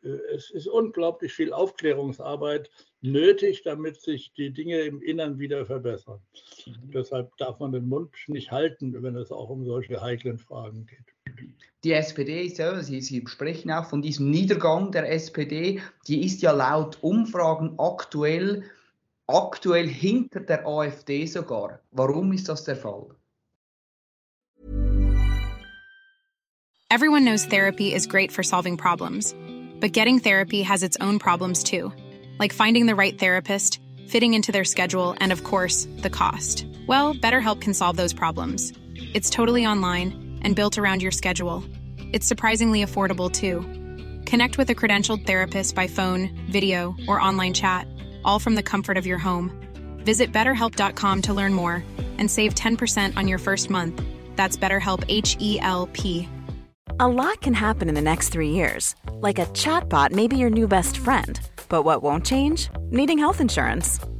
Äh, es ist unglaublich viel Aufklärungsarbeit nötig, damit sich die Dinge im Innern wieder verbessern. Mhm. Deshalb darf man den Mund nicht halten, wenn es auch um solche heiklen Fragen geht. Die SPD ist ja, Sie, Sie sprechen auch von diesem Niedergang der SPD, die ist ja laut Umfragen aktuell, aktuell hinter der AfD sogar. Warum ist das der Fall? Everyone knows therapy is great for solving problems, but getting therapy has its own problems too, like finding the right therapist, fitting into their schedule, and of course, the cost. Well, BetterHelp can solve those problems. It's totally online and built around your schedule. It's surprisingly affordable too. Connect with a credentialed therapist by phone, video, or online chat, all from the comfort of your home. Visit betterhelp.com to learn more and save 10% on your first month. That's BetterHelp H E L P. A lot can happen in the next three years. Like a chatbot may be your new best friend. But what won't change? Needing health insurance.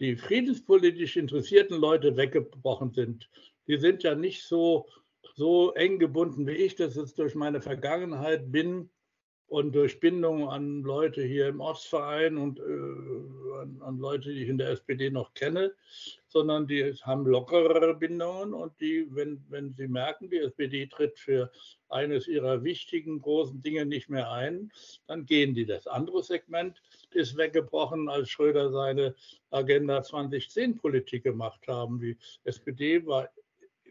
die friedenspolitisch interessierten Leute weggebrochen sind. die sind ja nicht so, so eng gebunden, wie ich das jetzt durch meine Vergangenheit bin und durch Bindung an Leute hier im Ortsverein und äh, an, an, Leute, die ich in der SPD noch kenne, sondern die haben lockerere Bindungen und die, wenn, wenn sie merken, die SPD tritt für eines ihrer wichtigen großen Dinge nicht mehr ein, dann gehen die. Das andere Segment ist weggebrochen, als Schröder seine Agenda 2010-Politik gemacht haben. Die SPD war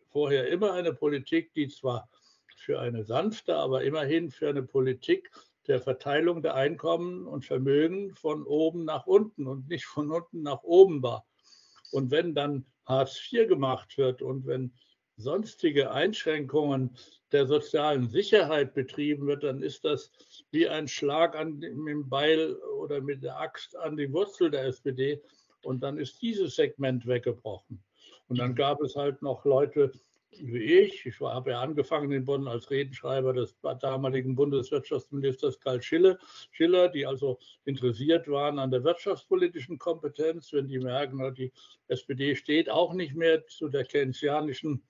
vorher immer eine Politik, die zwar für eine sanfte, aber immerhin für eine Politik der Verteilung der Einkommen und Vermögen von oben nach unten und nicht von unten nach oben war. Und wenn dann Hartz IV gemacht wird und wenn sonstige Einschränkungen der sozialen Sicherheit betrieben wird, dann ist das wie ein Schlag an, mit dem Beil oder mit der Axt an die Wurzel der SPD. Und dann ist dieses Segment weggebrochen. Und dann gab es halt noch Leute, wie ich. Ich habe ja angefangen in Bonn als Redenschreiber des damaligen Bundeswirtschaftsministers Karl Schiller, Schiller, die also interessiert waren an der wirtschaftspolitischen Kompetenz, wenn die merken, die SPD steht auch nicht mehr zu der keynesianischen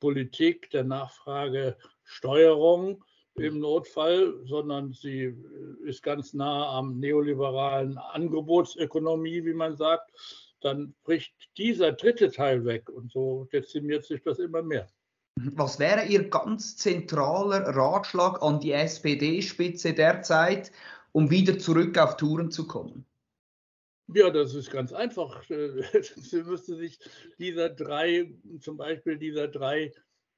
Politik der Nachfragesteuerung im Notfall, sondern sie ist ganz nah am neoliberalen Angebotsökonomie, wie man sagt dann bricht dieser dritte Teil weg und so dezimiert sich das immer mehr. Was wäre Ihr ganz zentraler Ratschlag an die SPD-Spitze derzeit, um wieder zurück auf Touren zu kommen? Ja, das ist ganz einfach. Sie müsste sich dieser drei, zum Beispiel dieser drei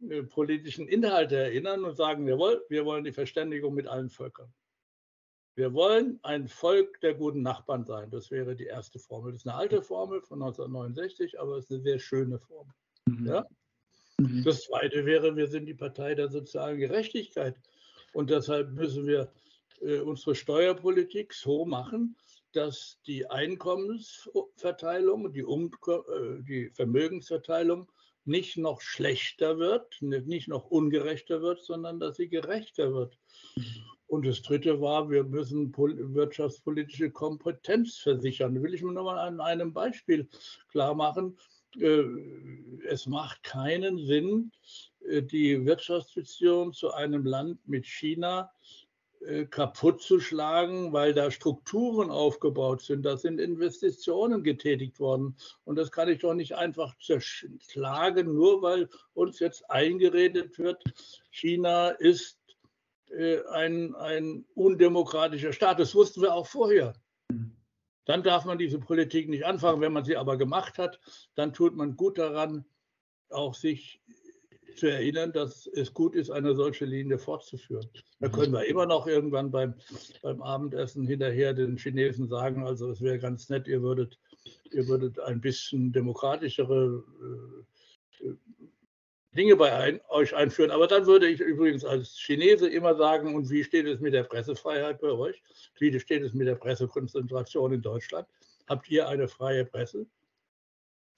äh, politischen Inhalte erinnern und sagen, jawohl, wir wollen die Verständigung mit allen Völkern. Wir wollen ein Volk der guten Nachbarn sein. Das wäre die erste Formel. Das ist eine alte Formel von 1969, aber es ist eine sehr schöne Formel. Mhm. Ja? Mhm. Das zweite wäre, wir sind die Partei der sozialen Gerechtigkeit. Und deshalb müssen wir äh, unsere Steuerpolitik so machen, dass die Einkommensverteilung, die, um, äh, die Vermögensverteilung nicht noch schlechter wird, nicht noch ungerechter wird, sondern dass sie gerechter wird. Mhm. Und das Dritte war, wir müssen wirtschaftspolitische Kompetenz versichern. Da will ich mir nochmal an einem Beispiel klar machen. Äh, es macht keinen Sinn, äh, die Wirtschaftsbeziehungen zu einem Land mit China kaputt zu schlagen, weil da Strukturen aufgebaut sind. Da sind Investitionen getätigt worden. Und das kann ich doch nicht einfach zerschlagen, nur weil uns jetzt eingeredet wird, China ist äh, ein, ein undemokratischer Staat. Das wussten wir auch vorher. Dann darf man diese Politik nicht anfangen. Wenn man sie aber gemacht hat, dann tut man gut daran, auch sich zu erinnern, dass es gut ist, eine solche Linie fortzuführen. Da können wir immer noch irgendwann beim, beim Abendessen hinterher den Chinesen sagen, also es wäre ganz nett, ihr würdet, ihr würdet ein bisschen demokratischere äh, Dinge bei ein, euch einführen. Aber dann würde ich übrigens als Chinese immer sagen, und wie steht es mit der Pressefreiheit bei euch? Wie steht es mit der Pressekonzentration in Deutschland? Habt ihr eine freie Presse?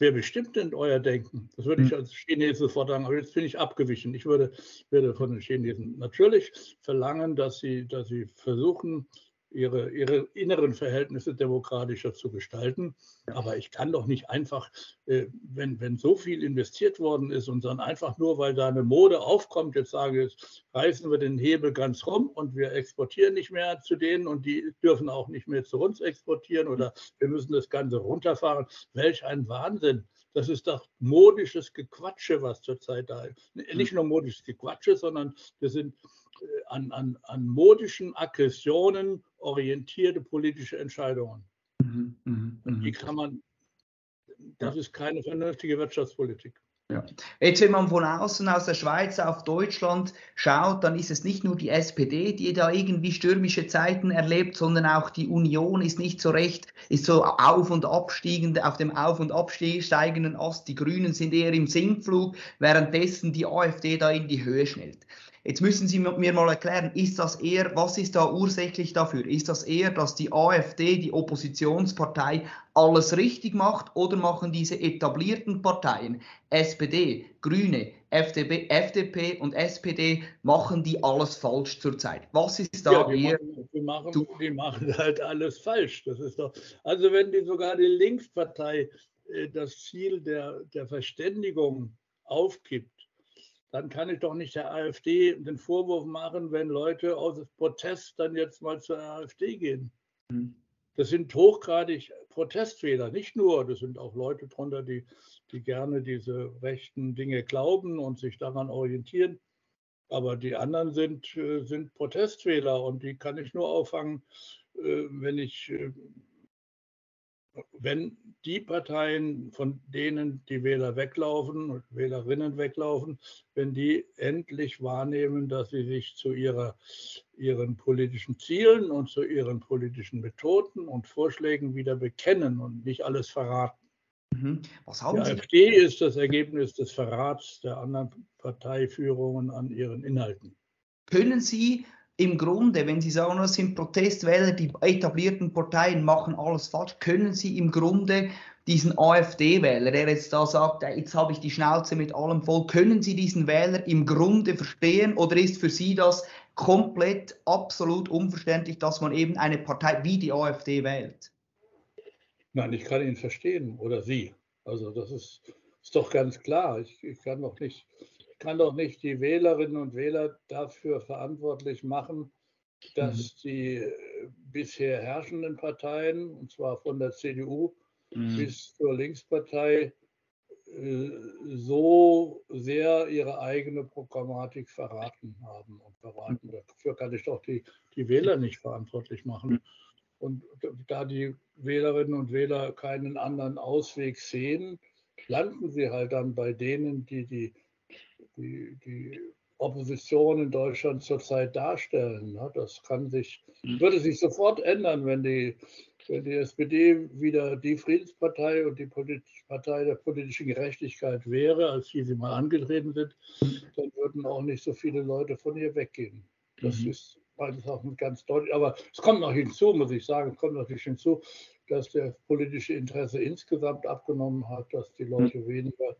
Wer bestimmt denn euer Denken? Das würde ich hm. als Chinese fordern, aber jetzt bin ich abgewichen. Ich würde, würde von den Chinesen natürlich verlangen, dass sie, dass sie versuchen, ihre, ihre inneren Verhältnisse demokratischer zu gestalten. Aber ich kann doch nicht einfach, äh, wenn, wenn so viel investiert worden ist und dann einfach nur, weil da eine Mode aufkommt, jetzt sage ich, reißen wir den Hebel ganz rum und wir exportieren nicht mehr zu denen und die dürfen auch nicht mehr zu uns exportieren oder wir müssen das Ganze runterfahren. Welch ein Wahnsinn. Das ist doch modisches Gequatsche, was zurzeit da ist. Nicht nur modisches Gequatsche, sondern wir sind äh, an, an, an modischen Aggressionen orientierte politische Entscheidungen. Mhm, mh, Und die mhm. kann man, das ist keine vernünftige Wirtschaftspolitik. Ja. Jetzt, wenn man von außen aus der Schweiz auf Deutschland schaut, dann ist es nicht nur die SPD, die da irgendwie stürmische Zeiten erlebt, sondern auch die Union ist nicht so recht, ist so auf und abstiegend, auf dem auf und absteigenden Ast. Die Grünen sind eher im Sinkflug, währenddessen die AfD da in die Höhe schnellt. Jetzt müssen Sie mir mal erklären, ist das eher, was ist da ursächlich dafür? Ist das eher, dass die AfD, die Oppositionspartei, alles richtig macht oder machen diese etablierten Parteien, SPD, Grüne, FDP, FDP und SPD, machen die alles falsch zurzeit? Was ist da ja, die eher? Machen, die, machen, die machen halt alles falsch. Das ist doch, also wenn die sogar die Linkspartei äh, das Ziel der, der Verständigung aufgibt, dann kann ich doch nicht der AfD den Vorwurf machen, wenn Leute aus Protest dann jetzt mal zur AfD gehen. Mhm. Das sind hochgradig Protestwähler, nicht nur, das sind auch Leute drunter, die, die gerne diese rechten Dinge glauben und sich daran orientieren. Aber die anderen sind, äh, sind Protestwähler und die kann ich nur auffangen, äh, wenn ich wenn die Parteien, von denen die Wähler weglaufen und Wählerinnen weglaufen, wenn die endlich wahrnehmen, dass sie sich zu ihrer, ihren politischen Zielen und zu ihren politischen Methoden und Vorschlägen wieder bekennen und nicht alles verraten. Mhm. Was haben die Sie? AfD ist das Ergebnis des Verrats der anderen Parteiführungen an ihren Inhalten. Können Sie im Grunde, wenn Sie sagen, das sind Protestwähler, die etablierten Parteien machen alles falsch, können Sie im Grunde diesen AfD-Wähler, der jetzt da sagt, jetzt habe ich die Schnauze mit allem voll, können Sie diesen Wähler im Grunde verstehen oder ist für Sie das komplett absolut unverständlich, dass man eben eine Partei wie die AfD wählt? Nein, ich kann ihn verstehen oder Sie. Also das ist, ist doch ganz klar. Ich, ich kann doch nicht kann doch nicht die Wählerinnen und Wähler dafür verantwortlich machen, dass mhm. die äh, bisher herrschenden Parteien, und zwar von der CDU mhm. bis zur Linkspartei, äh, so sehr ihre eigene Programmatik verraten haben und verraten. Dafür kann ich doch die, die Wähler nicht verantwortlich machen. Mhm. Und da die Wählerinnen und Wähler keinen anderen Ausweg sehen, landen sie halt dann bei denen, die die die, die Opposition in Deutschland zurzeit darstellen. Ne? Das kann sich, mhm. würde sich sofort ändern, wenn die, wenn die SPD wieder die Friedenspartei und die Partei der politischen Gerechtigkeit wäre, als die sie mal angetreten sind, dann würden auch nicht so viele Leute von ihr weggehen. Das mhm. ist meines Erachtens ganz deutlich. Aber es kommt noch hinzu, muss ich sagen, es kommt natürlich hinzu, dass der politische Interesse insgesamt abgenommen hat, dass die Leute mhm. weniger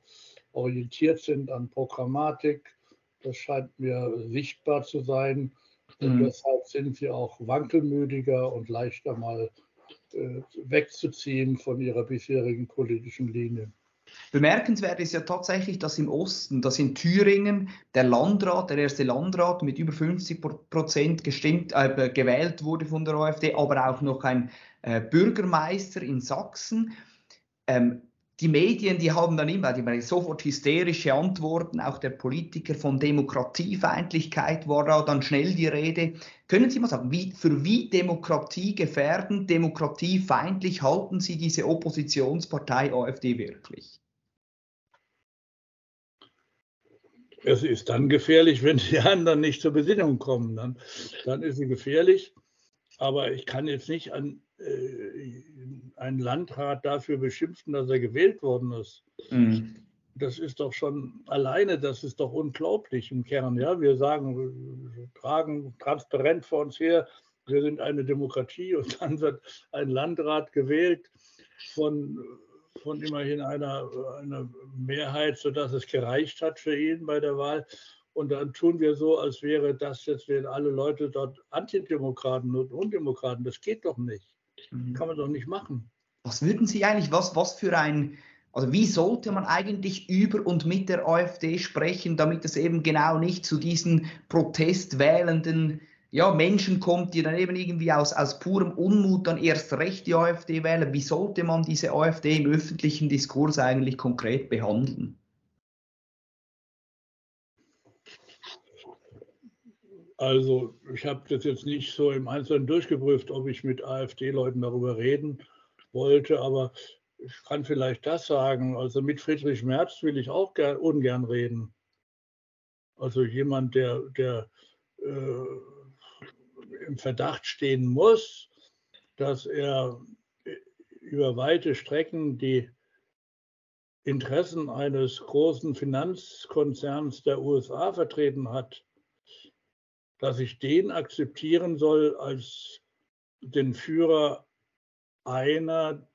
orientiert sind an Programmatik. Das scheint mir sichtbar zu sein. Und mhm. deshalb sind sie auch wankelmütiger und leichter mal äh, wegzuziehen von ihrer bisherigen politischen Linie. Bemerkenswert ist ja tatsächlich, dass im Osten, dass in Thüringen der Landrat, der erste Landrat mit über 50 Prozent gestimmt, äh, gewählt wurde von der AfD, aber auch noch ein äh, Bürgermeister in Sachsen. Ähm, die Medien, die haben dann immer die sofort hysterische Antworten, auch der Politiker von Demokratiefeindlichkeit war da dann schnell die Rede. Können Sie mal sagen, wie, für wie demokratiegefährdend, demokratiefeindlich halten Sie diese Oppositionspartei AfD wirklich? Es ist dann gefährlich, wenn die anderen nicht zur Besinnung kommen. Dann, dann ist sie gefährlich. Aber ich kann jetzt nicht an äh, einen Landrat dafür beschimpfen, dass er gewählt worden ist. Mhm. Das ist doch schon alleine, das ist doch unglaublich im Kern. Ja, wir sagen, wir tragen transparent vor uns her, wir sind eine Demokratie und dann wird ein Landrat gewählt von, von immerhin einer, einer Mehrheit, sodass es gereicht hat für ihn bei der Wahl. Und dann tun wir so, als wäre das jetzt, wären alle Leute dort Antidemokraten und Undemokraten. Das geht doch nicht. Mhm. Kann man doch nicht machen. Was würden Sie eigentlich, was, was für ein, also wie sollte man eigentlich über und mit der AfD sprechen, damit es eben genau nicht zu diesen protestwählenden ja, Menschen kommt, die dann eben irgendwie aus, aus purem Unmut dann erst recht die AfD wählen. Wie sollte man diese AfD im öffentlichen Diskurs eigentlich konkret behandeln? Also ich habe das jetzt nicht so im Einzelnen durchgeprüft, ob ich mit AfD-Leuten darüber reden wollte, aber ich kann vielleicht das sagen. Also mit Friedrich Merz will ich auch gern, ungern reden. Also jemand, der, der äh, im Verdacht stehen muss, dass er über weite Strecken die Interessen eines großen Finanzkonzerns der USA vertreten hat dass ich den akzeptieren soll als den Führer einer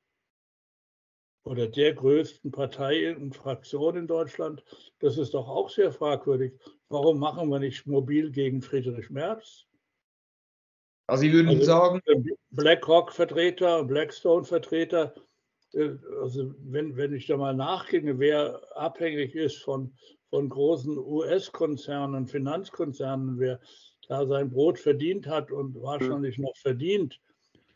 oder der größten Partei und Fraktion in Deutschland, das ist doch auch sehr fragwürdig. Warum machen wir nicht mobil gegen Friedrich Merz? Also Sie würden also, sagen. BlackRock-Vertreter, Blackstone-Vertreter, äh, also wenn, wenn ich da mal nachginge, wer abhängig ist von, von großen US-Konzernen, Finanzkonzernen, wer da sein Brot verdient hat und wahrscheinlich noch verdient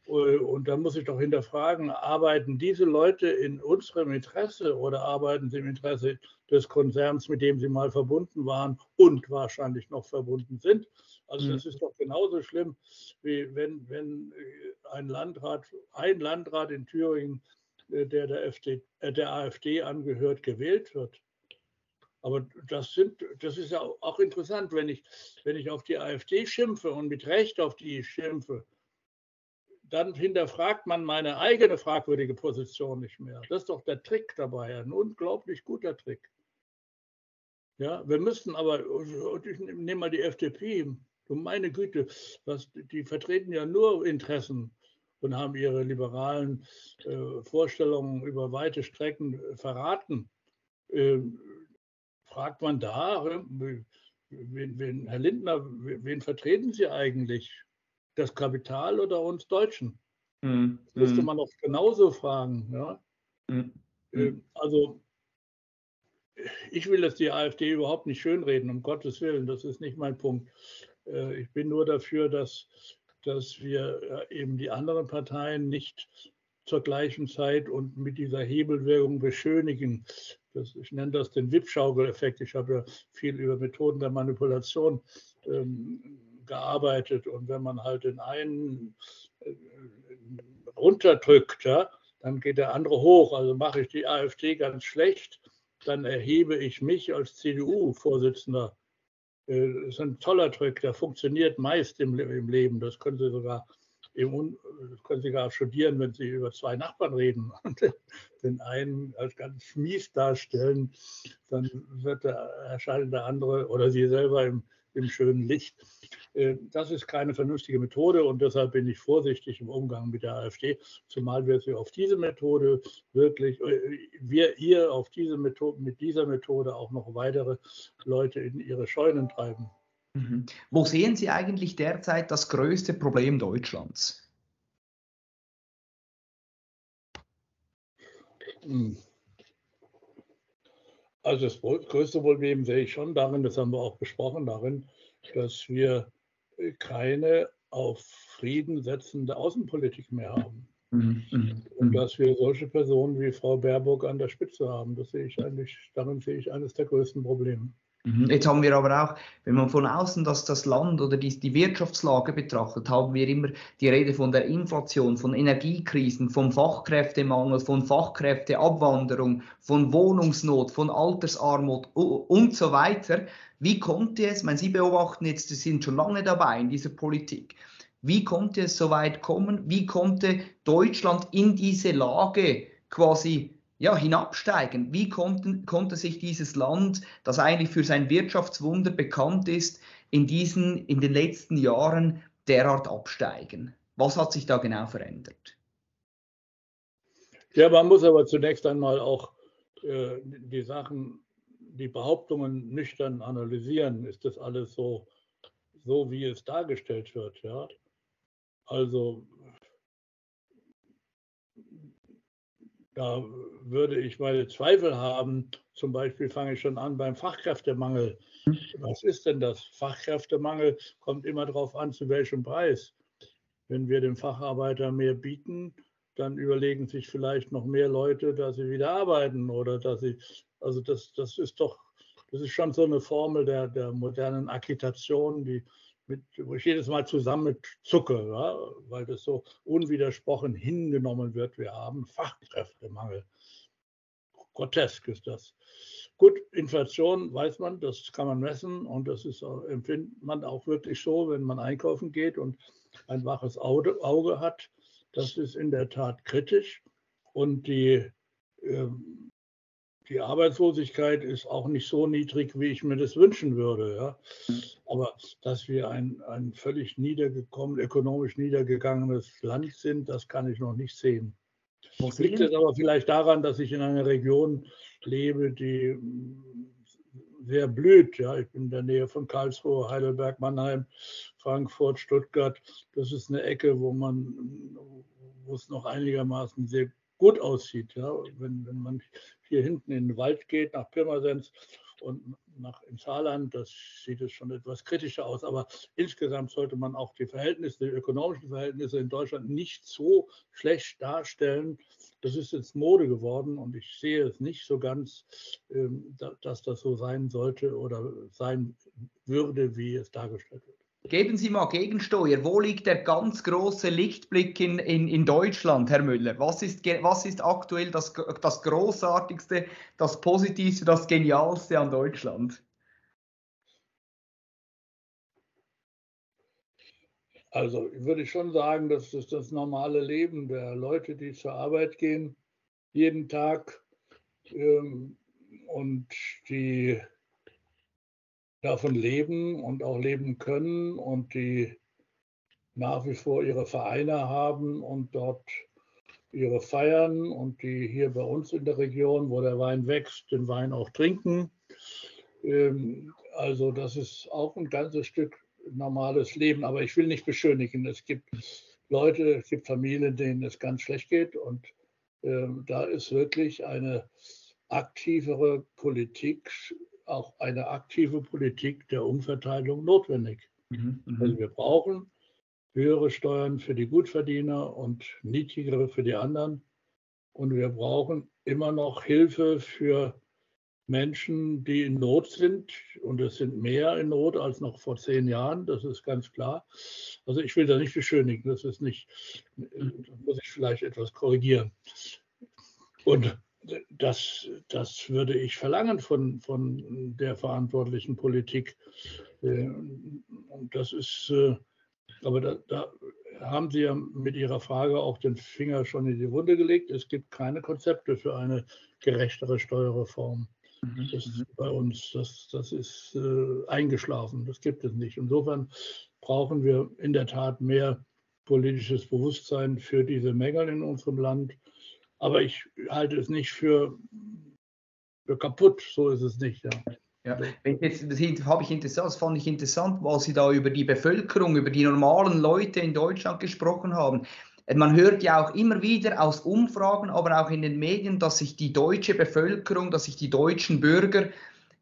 Und da muss ich doch hinterfragen, arbeiten diese Leute in unserem Interesse oder arbeiten sie im Interesse des Konzerns, mit dem sie mal verbunden waren und wahrscheinlich noch verbunden sind? Also das mhm. ist doch genauso schlimm, wie wenn, wenn äh, ein Landrat, ein Landrat in Thüringen, äh, der der, FD, äh, der AfD angehört, gewählt wird. Aber das, sind, das ist ja auch interessant, wenn ich, wenn ich auf die AfD schimpfe und mit Recht auf die schimpfe, dann hinterfragt man meine eigene fragwürdige Position nicht mehr. Das ist doch der Trick dabei, ein unglaublich guter Trick. Ja, wir müssen aber, ich nehme mal die FDP, du meine Güte, was, die vertreten ja nur Interessen und haben ihre liberalen äh, Vorstellungen über weite Strecken verraten. Ähm, fragt man da, wen, wen, Herr Lindner, wen vertreten Sie eigentlich? Das Kapital oder uns Deutschen? Mhm. Das müsste hm. man auch genauso fragen. Ja? Mhm. Also ich will jetzt die AfD überhaupt nicht schönreden, um Gottes Willen, das ist nicht mein Punkt. Äh, ich bin nur dafür, dass, dass wir äh, eben die anderen Parteien nicht zur gleichen Zeit und mit dieser Hebelwirkung beschönigen. Das, ich nenne das den Wippschaukel-Effekt. Ich habe ja viel über Methoden der Manipulation ähm, gearbeitet. Und wenn man halt den einen äh, runterdrückt, ja, dann geht der andere hoch. Also mache ich die AfD ganz schlecht, dann erhebe ich mich als CDU-Vorsitzender. Äh, das ist ein toller Trick, der funktioniert meist im, im Leben. Das können Sie sogar im, können Sie gar studieren, wenn Sie über zwei Nachbarn reden und den einen als ganz mies darstellen, dann wird der, erscheint der andere oder Sie selber im, im schönen Licht. Äh, das ist keine vernünftige Methode und deshalb bin ich vorsichtig im Umgang mit der AfD, zumal wir sie auf diese Methode wirklich, äh, wir ihr auf diese Methode, mit dieser Methode auch noch weitere Leute in ihre Scheunen treiben. Mhm. Wo sehen Sie eigentlich derzeit das größte Problem Deutschlands? Hm. Also das größte Problem sehe ich schon darin, das haben wir auch besprochen, darin, dass wir keine auf Frieden setzende Außenpolitik mehr haben. Mhm. Mhm. Und dass wir solche Personen wie Frau Baerbock an der Spitze haben, das sehe ich eigentlich, darin sehe ich eines der größten Probleme. Mhm. Jetzt haben wir aber auch, wenn man von außen das, das Land oder die, die Wirtschaftslage betrachtet, haben wir immer die Rede von der Inflation, von Energiekrisen, vom Fachkräftemangel, von Fachkräfteabwanderung, von Wohnungsnot, von Altersarmut und so weiter. Wie konnte es, ich meine, Sie beobachten jetzt, Sie sind schon lange dabei in dieser Politik, wie konnte es so weit kommen? Wie konnte Deutschland in diese Lage quasi ja, hinabsteigen? Wie konnten, konnte sich dieses Land, das eigentlich für sein Wirtschaftswunder bekannt ist, in, diesen, in den letzten Jahren derart absteigen? Was hat sich da genau verändert? Ja, man muss aber zunächst einmal auch äh, die Sachen, die Behauptungen nüchtern analysieren. Ist das alles so, so wie es dargestellt wird? Ja? Also Da würde ich meine Zweifel haben. Zum Beispiel fange ich schon an beim Fachkräftemangel. Was ist denn das? Fachkräftemangel kommt immer darauf an, zu welchem Preis. Wenn wir dem Facharbeiter mehr bieten, dann überlegen sich vielleicht noch mehr Leute, dass sie wieder arbeiten oder dass sie, also das, das ist doch, das ist schon so eine Formel der, der modernen Agitation, die mit, wo ich jedes Mal zusammen zucke, ja, weil das so unwidersprochen hingenommen wird. Wir haben Fachkräftemangel. Grotesk ist das. Gut, Inflation weiß man, das kann man messen und das ist, empfindet man auch wirklich so, wenn man einkaufen geht und ein waches Auge, Auge hat. Das ist in der Tat kritisch und die ähm, die Arbeitslosigkeit ist auch nicht so niedrig, wie ich mir das wünschen würde. Ja. Aber dass wir ein, ein völlig niedergekommen, ökonomisch niedergegangenes Land sind, das kann ich noch nicht sehen. Das liegt es aber vielleicht daran, dass ich in einer Region lebe, die sehr blüht. Ja, ich bin in der Nähe von Karlsruhe, Heidelberg, Mannheim, Frankfurt, Stuttgart. Das ist eine Ecke, wo man, wo es noch einigermaßen sehr gut aussieht. Ja, wenn, wenn man hier hinten in den Wald geht, nach Pirmasens und nach, im Saarland, das sieht es schon etwas kritischer aus. Aber insgesamt sollte man auch die Verhältnisse, die ökonomischen Verhältnisse in Deutschland nicht so schlecht darstellen. Das ist jetzt Mode geworden und ich sehe es nicht so ganz, ähm, dass das so sein sollte oder sein würde, wie es dargestellt wird. Geben Sie mal Gegensteuer. Wo liegt der ganz große Lichtblick in, in, in Deutschland, Herr Müller? Was ist, was ist aktuell das, das Großartigste, das Positivste, das Genialste an Deutschland? Also würde ich schon sagen, das ist das normale Leben der Leute, die zur Arbeit gehen, jeden Tag ähm, und die davon leben und auch leben können und die nach wie vor ihre Vereine haben und dort ihre Feiern und die hier bei uns in der Region, wo der Wein wächst, den Wein auch trinken. Ähm, also das ist auch ein ganzes Stück normales Leben, aber ich will nicht beschönigen. Es gibt Leute, es gibt Familien, denen es ganz schlecht geht und ähm, da ist wirklich eine aktivere Politik auch eine aktive Politik der Umverteilung notwendig. Mhm, mhm, also wir brauchen höhere Steuern für die Gutverdiener und niedrigere für die anderen. Und wir brauchen immer noch Hilfe für Menschen, die in Not sind. Und es sind mehr in Not als noch vor zehn Jahren, das ist ganz klar. Also ich will da nicht beschönigen, das ist nicht, da muss ich vielleicht etwas korrigieren. Und das, das würde ich verlangen von, von der verantwortlichen Politik. Äh, und das ist, äh, aber da, da, haben Sie ja mit Ihrer Frage auch den Finger schon in die Wunde gelegt. Es gibt keine Konzepte für eine gerechtere Steuerreform. Mhm. Das ist bei uns, das, das ist äh, eingeschlafen. Das gibt es nicht. Insofern brauchen wir in der Tat mehr politisches Bewusstsein für diese Mängel in unserem Land aber ich halte es nicht für, für kaputt. So ist es nicht. Ja. Ja, jetzt, das habe ich interessant, das fand ich interessant, weil Sie da über die Bevölkerung, über die normalen Leute in Deutschland gesprochen haben. Man hört ja auch immer wieder aus Umfragen, aber auch in den Medien, dass sich die deutsche Bevölkerung, dass sich die deutschen Bürger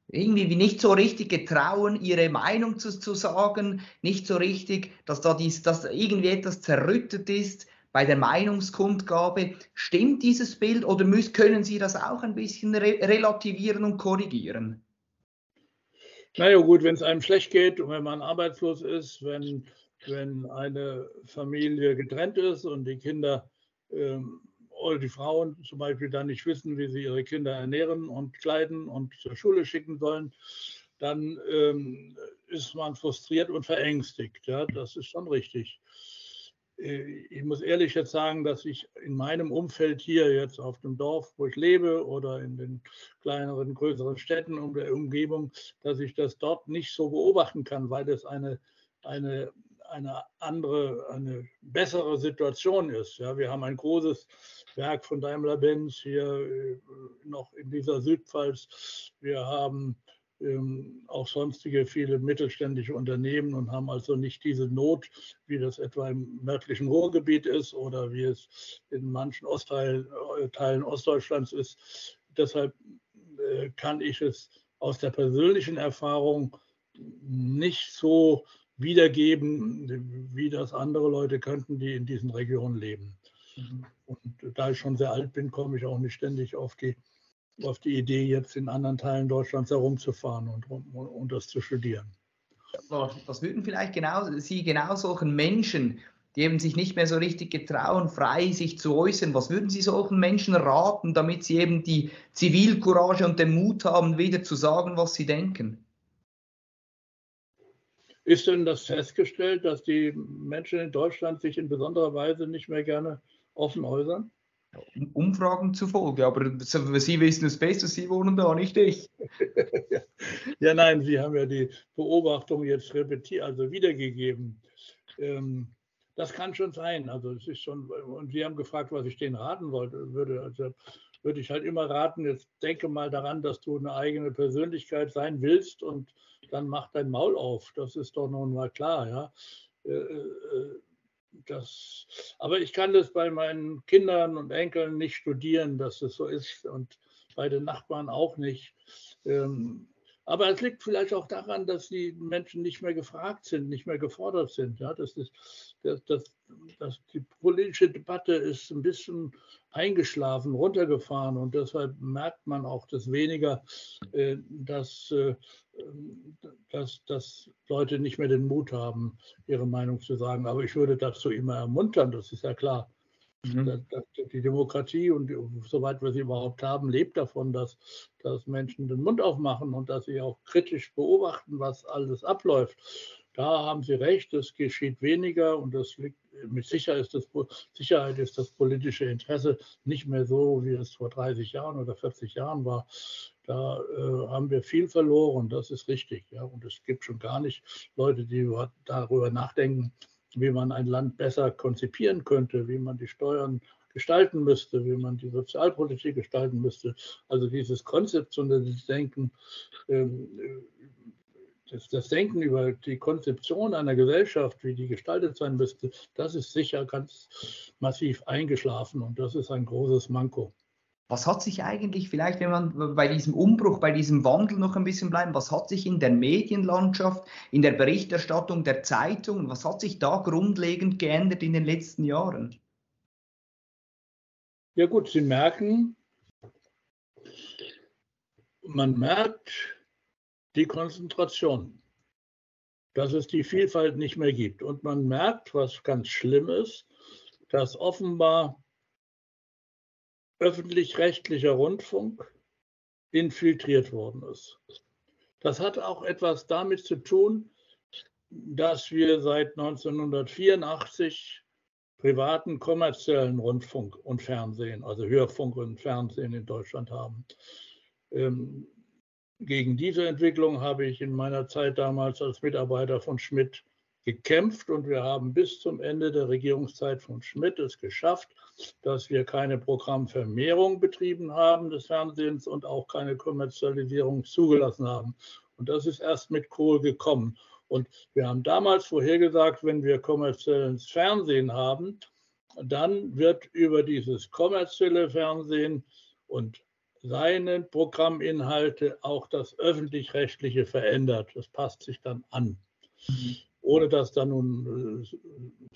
irgendwie nicht so richtig getrauen, ihre Meinung zu, zu sagen, nicht so richtig, dass da dies, dass irgendwie etwas zerrüttet ist bei der Meinungskundgabe. Stimmt dieses Bild oder müssen, können Sie das auch ein bisschen re relativieren und korrigieren? Naja gut, wenn es einem schlecht geht und wenn man arbeitslos ist, wenn, wenn eine Familie getrennt ist und die Kinder ähm, oder die Frauen zum Beispiel dann nicht wissen, wie sie ihre Kinder ernähren und kleiden und zur Schule schicken sollen, dann ähm, ist man frustriert und verängstigt. Ja, das ist schon richtig. Äh, ich muss ehrlich jetzt sagen, dass ich in meinem Umfeld hier jetzt auf dem Dorf, wo ich lebe oder in den kleineren, größeren Städten um der Umgebung, dass ich das dort nicht so beobachten kann, weil es eine, eine, eine andere, eine bessere Situation ist. Ja, wir haben ein großes Werk von Daimler-Benz hier äh, noch in dieser Südpfalz. Wir haben ähm, auch sonstige viele mittelständische Unternehmen und haben also nicht diese Not, wie das etwa im nördlichen Ruhrgebiet ist oder wie es in manchen Ostteilen äh, Teilen Ostdeutschlands ist. Deshalb äh, kann ich es aus der persönlichen Erfahrung nicht so wiedergeben, wie das andere Leute könnten, die in diesen Regionen leben. Mhm. Und da ich schon sehr alt bin, komme ich auch nicht ständig auf die auf die Idee, jetzt in anderen Teilen Deutschlands herumzufahren und, und, und das zu studieren. Was würden vielleicht genau Sie genau solchen Menschen, die eben sich nicht mehr so richtig getrauen, frei sich zu äußern, was würden Sie solchen Menschen raten, damit sie eben die Zivilcourage und den Mut haben, wieder zu sagen, was sie denken? Ist denn das festgestellt, dass die Menschen in Deutschland sich in besonderer Weise nicht mehr gerne offen äußern? Umfragen zufolge, aber Sie wissen es besser, Sie wohnen da, nicht ich. ja, nein, Sie haben ja die Beobachtung jetzt repetiert, also wiedergegeben. Ähm, das kann schon sein. Also es ist schon, und Sie haben gefragt, was ich denen raten wollte, würde. Also würde ich halt immer raten, jetzt denke mal daran, dass du eine eigene Persönlichkeit sein willst und dann mach dein Maul auf. Das ist doch nun mal klar, ja. Äh, äh, das, aber ich kann das bei meinen Kindern und Enkeln nicht studieren, dass es so ist und bei den Nachbarn auch nicht. Ähm, Aber es liegt vielleicht auch daran, dass die Menschen nicht mehr gefragt sind, nicht mehr gefordert sind. Ja, das ist, das, das, das, die politische Debatte ist ein bisschen eingeschlafen, runtergefahren und deshalb merkt man auch das weniger, äh, dass, äh, dass, dass Leute nicht mehr den Mut haben, ihre Meinung zu sagen. Aber ich würde dazu immer ermuntern, das ist ja klar. Mhm. Die Demokratie und soweit wir sie überhaupt haben, lebt davon, dass, dass Menschen den Mund aufmachen und dass sie auch kritisch beobachten, was alles abläuft. Da haben Sie recht, es geschieht weniger und das liegt, mit Sicherheit ist, das, Sicherheit ist das politische Interesse nicht mehr so, wie es vor 30 Jahren oder 40 Jahren war. Da äh, haben wir viel verloren, das ist richtig. Ja. Und es gibt schon gar nicht Leute, die darüber nachdenken, wie man ein Land besser konzipieren könnte, wie man die Steuern gestalten müsste, wie man die Sozialpolitik gestalten müsste. Also dieses konzeptionelle Denken, ähm, das, das, Denken über die Konzeption einer Gesellschaft, wie die gestaltet sein müsste, das ist sicher ganz massiv eingeschlafen und das ist ein großes Manko. Was hat sich eigentlich, vielleicht wenn man bei diesem Umbruch, bei diesem Wandel noch ein bisschen bleiben, was hat sich in der Medienlandschaft, in der Berichterstattung der Zeitung, was hat sich da grundlegend geändert in den letzten Jahren? Ja gut, Sie merken, man merkt die Konzentration, dass es die Vielfalt nicht mehr gibt. Und man merkt, was ganz schlimm ist, dass offenbar öffentlich-rechtlicher Rundfunk infiltriert worden ist. Das hat auch etwas damit zu tun, dass wir seit 1984 privaten kommerziellen Rundfunk und Fernsehen, also Hörfunk und Fernsehen in Deutschland haben. Ähm, gegen diese Entwicklung habe ich in meiner Zeit damals als Mitarbeiter von Schmidt gekämpft und wir haben bis zum Ende der Regierungszeit von Schmidt es geschafft, dass wir keine Programmvermehrung betrieben haben des Fernsehens und auch keine Kommerzialisierung zugelassen haben. Und das ist erst mit Kohl gekommen. Und wir haben damals vorhergesagt, wenn wir kommerzielles Fernsehen haben, dann wird über dieses kommerzielle Fernsehen und seine Programminhalte auch das öffentlich-rechtliche verändert. Das passt sich dann an. Ohne dass da nun äh,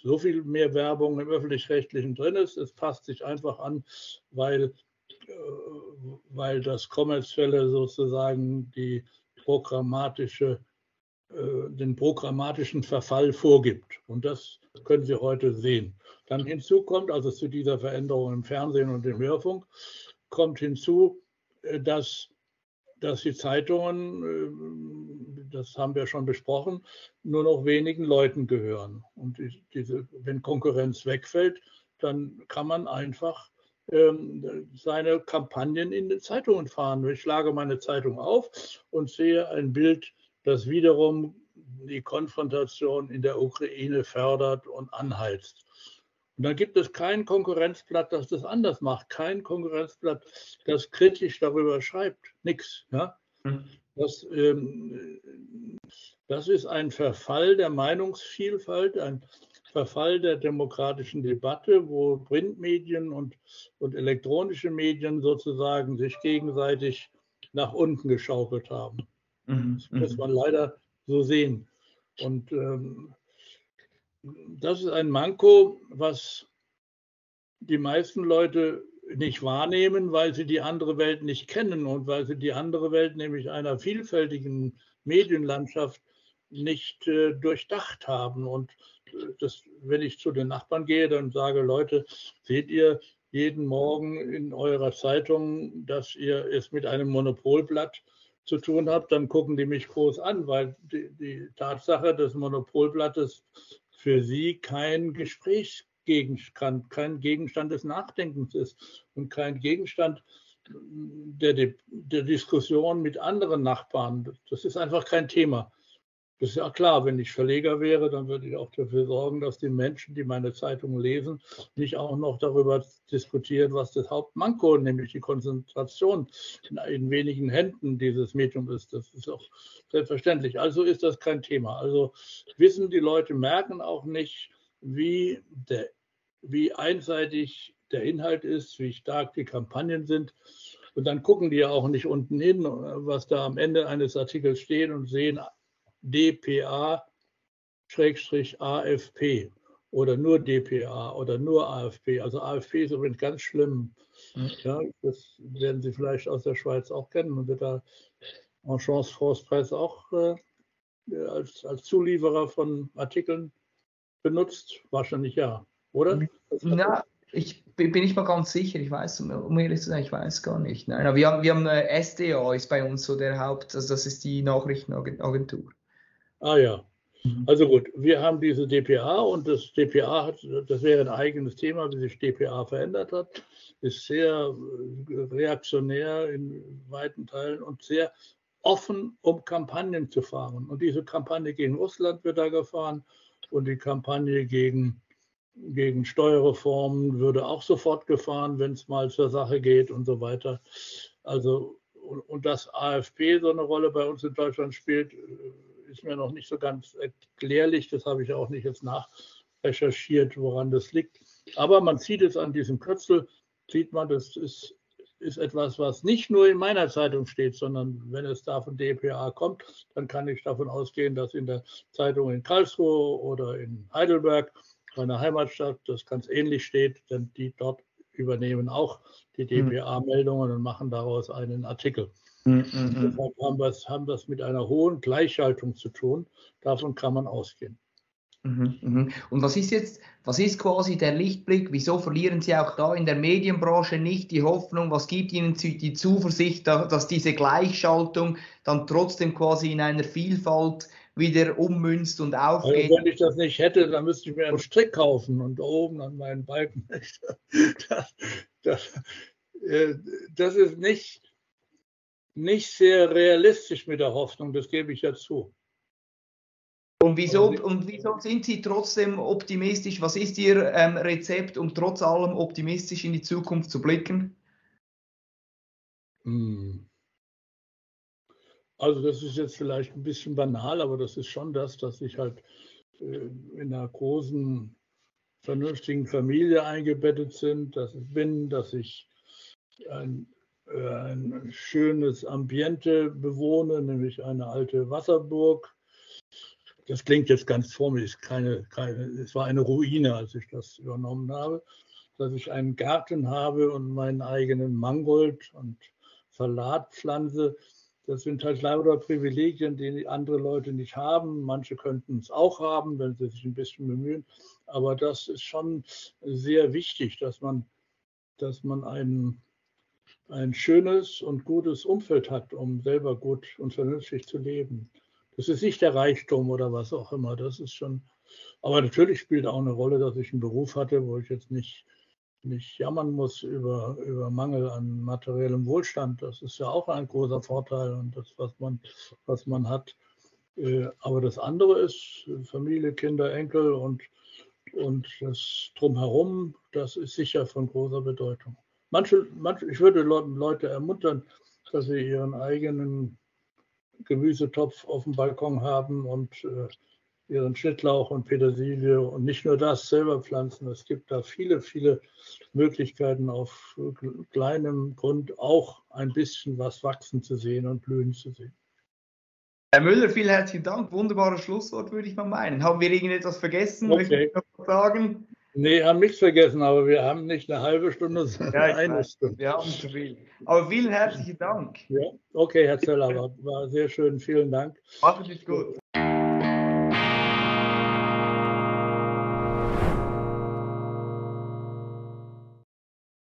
so viel mehr Werbung im öffentlich-rechtlichen drin ist. Es passt sich einfach an, weil, äh, weil das kommerzielle sozusagen die programmatische, äh, den programmatischen Verfall vorgibt. Und das können Sie heute sehen. Dann hinzu kommt, also zu dieser Veränderung im Fernsehen und im Hörfunk, kommt hinzu, dass dass die Zeitungen, äh, das haben wir schon besprochen, nur noch wenigen Leuten gehören. Und diese, wenn Konkurrenz wegfällt, dann kann man einfach ähm, seine Kampagnen in den Zeitungen fahren. Ich schlage meine Zeitung auf und sehe ein Bild, das wiederum die Konfrontation in der Ukraine fördert und anheizt. Und dann gibt es kein Konkurrenzblatt, das das anders macht, kein Konkurrenzblatt, das kritisch darüber schreibt, nichts. Ja? Mhm. Das, ähm, das ist ein Verfall der Meinungsvielfalt, ein Verfall der demokratischen Debatte, wo Printmedien und, und elektronische Medien sozusagen sich gegenseitig nach unten geschaukelt haben. Mhm. Das muss mhm. man leider so sehen. Und ähm, das ist ein Manko, was die meisten Leute nicht wahrnehmen, weil sie die andere Welt nicht kennen und weil sie die andere Welt, nämlich einer vielfältigen Medienlandschaft, nicht äh, durchdacht haben. Und äh, das, wenn ich zu den Nachbarn gehe, dann sage Leute, seht ihr jeden Morgen in eurer Zeitung, dass ihr es mit einem Monopolblatt zu tun habt, dann gucken die mich groß an, weil die, die Tatsache des Monopolblattes für sie kein Gesprächsgegenstand, kein Gegenstand des Nachdenkens ist und kein Gegenstand der, der Diskussion mit anderen Nachbarn. Das ist einfach kein Thema. Das ist ja klar, wenn ich Verleger wäre, dann würde ich auch dafür sorgen, dass die Menschen, die meine Zeitung lesen, nicht auch noch darüber diskutieren, was das Hauptmanko, nämlich die Konzentration in, in wenigen Händen dieses Mediums ist. Das ist auch selbstverständlich. Also ist das kein Thema. Also wissen die Leute, merken auch nicht, wie, der, wie einseitig der Inhalt ist, wie stark die Kampagnen sind. Und dann gucken die ja auch nicht unten hin, was da am Ende eines Artikels steht und sehen DPA-AFP oder nur DPA oder nur AFP. Also AFP ist übrigens ganz schlimm. Ja, das werden Sie vielleicht aus der Schweiz auch kennen und wird da en Chance France Presse auch äh, als, als Zulieferer von Artikeln benutzt? Wahrscheinlich ja, oder? Na, ich bin nicht mal ganz sicher, ich weiß, um ehrlich zu sein, ich weiß gar nicht. Nein, aber wir haben, wir haben äh, SDA ist bei uns so der Haupt, also das ist die Nachrichtenagentur. Ah ja. Mhm. Also gut, wir haben diese DPA und das DPA hat, das wäre ein eigenes Thema, wie sich DPA verändert hat, ist sehr äh, reaktionär in weiten Teilen und sehr offen, um Kampagnen zu fahren. Und diese Kampagne gegen Russland wird da gefahren und die Kampagne gegen, gegen Steuerreformen würde auch sofort gefahren, wenn es mal zur Sache geht und so weiter. Also, und, und dass AfP so eine Rolle bei uns in Deutschland spielt, ist mir noch nicht so ganz erklärlich. Das habe ich auch nicht jetzt nachrecherchiert, woran das liegt. Aber man sieht es an diesem Kürzel, sieht man, das ist ist etwas, was nicht nur in meiner Zeitung steht, sondern wenn es da von DPA kommt, dann kann ich davon ausgehen, dass in der Zeitung in Karlsruhe oder in Heidelberg, meiner Heimatstadt, das ganz ähnlich steht, denn die dort übernehmen auch die DPA-Meldungen und machen daraus einen Artikel. Mhm. Deshalb haben wir es haben das mit einer hohen Gleichschaltung zu tun. Davon kann man ausgehen. Mhm, mhm. Und was ist jetzt, was ist quasi der Lichtblick? Wieso verlieren Sie auch da in der Medienbranche nicht die Hoffnung? Was gibt Ihnen die Zuversicht, dass diese Gleichschaltung dann trotzdem quasi in einer Vielfalt wieder ummünzt und also aufgeht? Also wenn ich das nicht hätte, dann müsste ich mir einen Strick kaufen und oben an meinen Balken. Das, das, äh, das ist nicht, nicht sehr realistisch mit der Hoffnung, das gebe ich ja zu. Und wieso, und wieso sind Sie trotzdem optimistisch? Was ist Ihr ähm, Rezept, um trotz allem optimistisch in die Zukunft zu blicken? Hm. Also das ist jetzt vielleicht ein bisschen banal, aber das ist schon das, dass ich halt äh, in einer großen, vernünftigen Familie eingebettet sind, dass ich bin, dass ich ein, ein schönes Ambiente bewohne, nämlich eine alte Wasserburg das klingt jetzt ganz formlich, keine, keine, es war eine Ruine, als ich das übernommen habe, dass ich einen Garten habe und meinen eigenen Mangold und Salatpflanze. Das sind halt leider Privilegien, die andere Leute nicht haben. Manche könnten es auch haben, wenn sie sich ein bisschen bemühen. Aber das ist schon sehr wichtig, dass man, dass man ein, ein schönes und gutes Umfeld hat, um selber gut und vernünftig zu leben. Das ist nicht der Reichtum oder was auch immer. Das ist schon. Aber natürlich spielt auch eine Rolle, dass ich einen Beruf hatte, wo ich jetzt nicht, nicht jammern muss über, über Mangel an materiellem Wohlstand. Das ist ja auch ein großer Vorteil und das, was man, was man hat. Äh, aber das andere ist Familie, Kinder, Enkel und, und das Drumherum, das ist sicher von großer Bedeutung. Manche, manche, ich würde Leute ermuntern, dass sie ihren eigenen Gemüsetopf auf dem Balkon haben und äh, ihren Schnittlauch und Petersilie und nicht nur das selber pflanzen. Es gibt da viele, viele Möglichkeiten auf kleinem Grund auch ein bisschen was wachsen zu sehen und blühen zu sehen. Herr Müller, vielen herzlichen Dank. Wunderbares Schlusswort, würde ich mal meinen. Haben wir irgendetwas vergessen? Okay. Möchte ich noch sagen? Nee, haben nichts vergessen, aber wir haben nicht eine halbe Stunde, sondern ja, eine weiß, Stunde. Wir haben zu viel. Aber vielen herzlichen Dank. Ja, okay, Herr Zeller, war, war sehr schön. Vielen Dank. Macht es gut.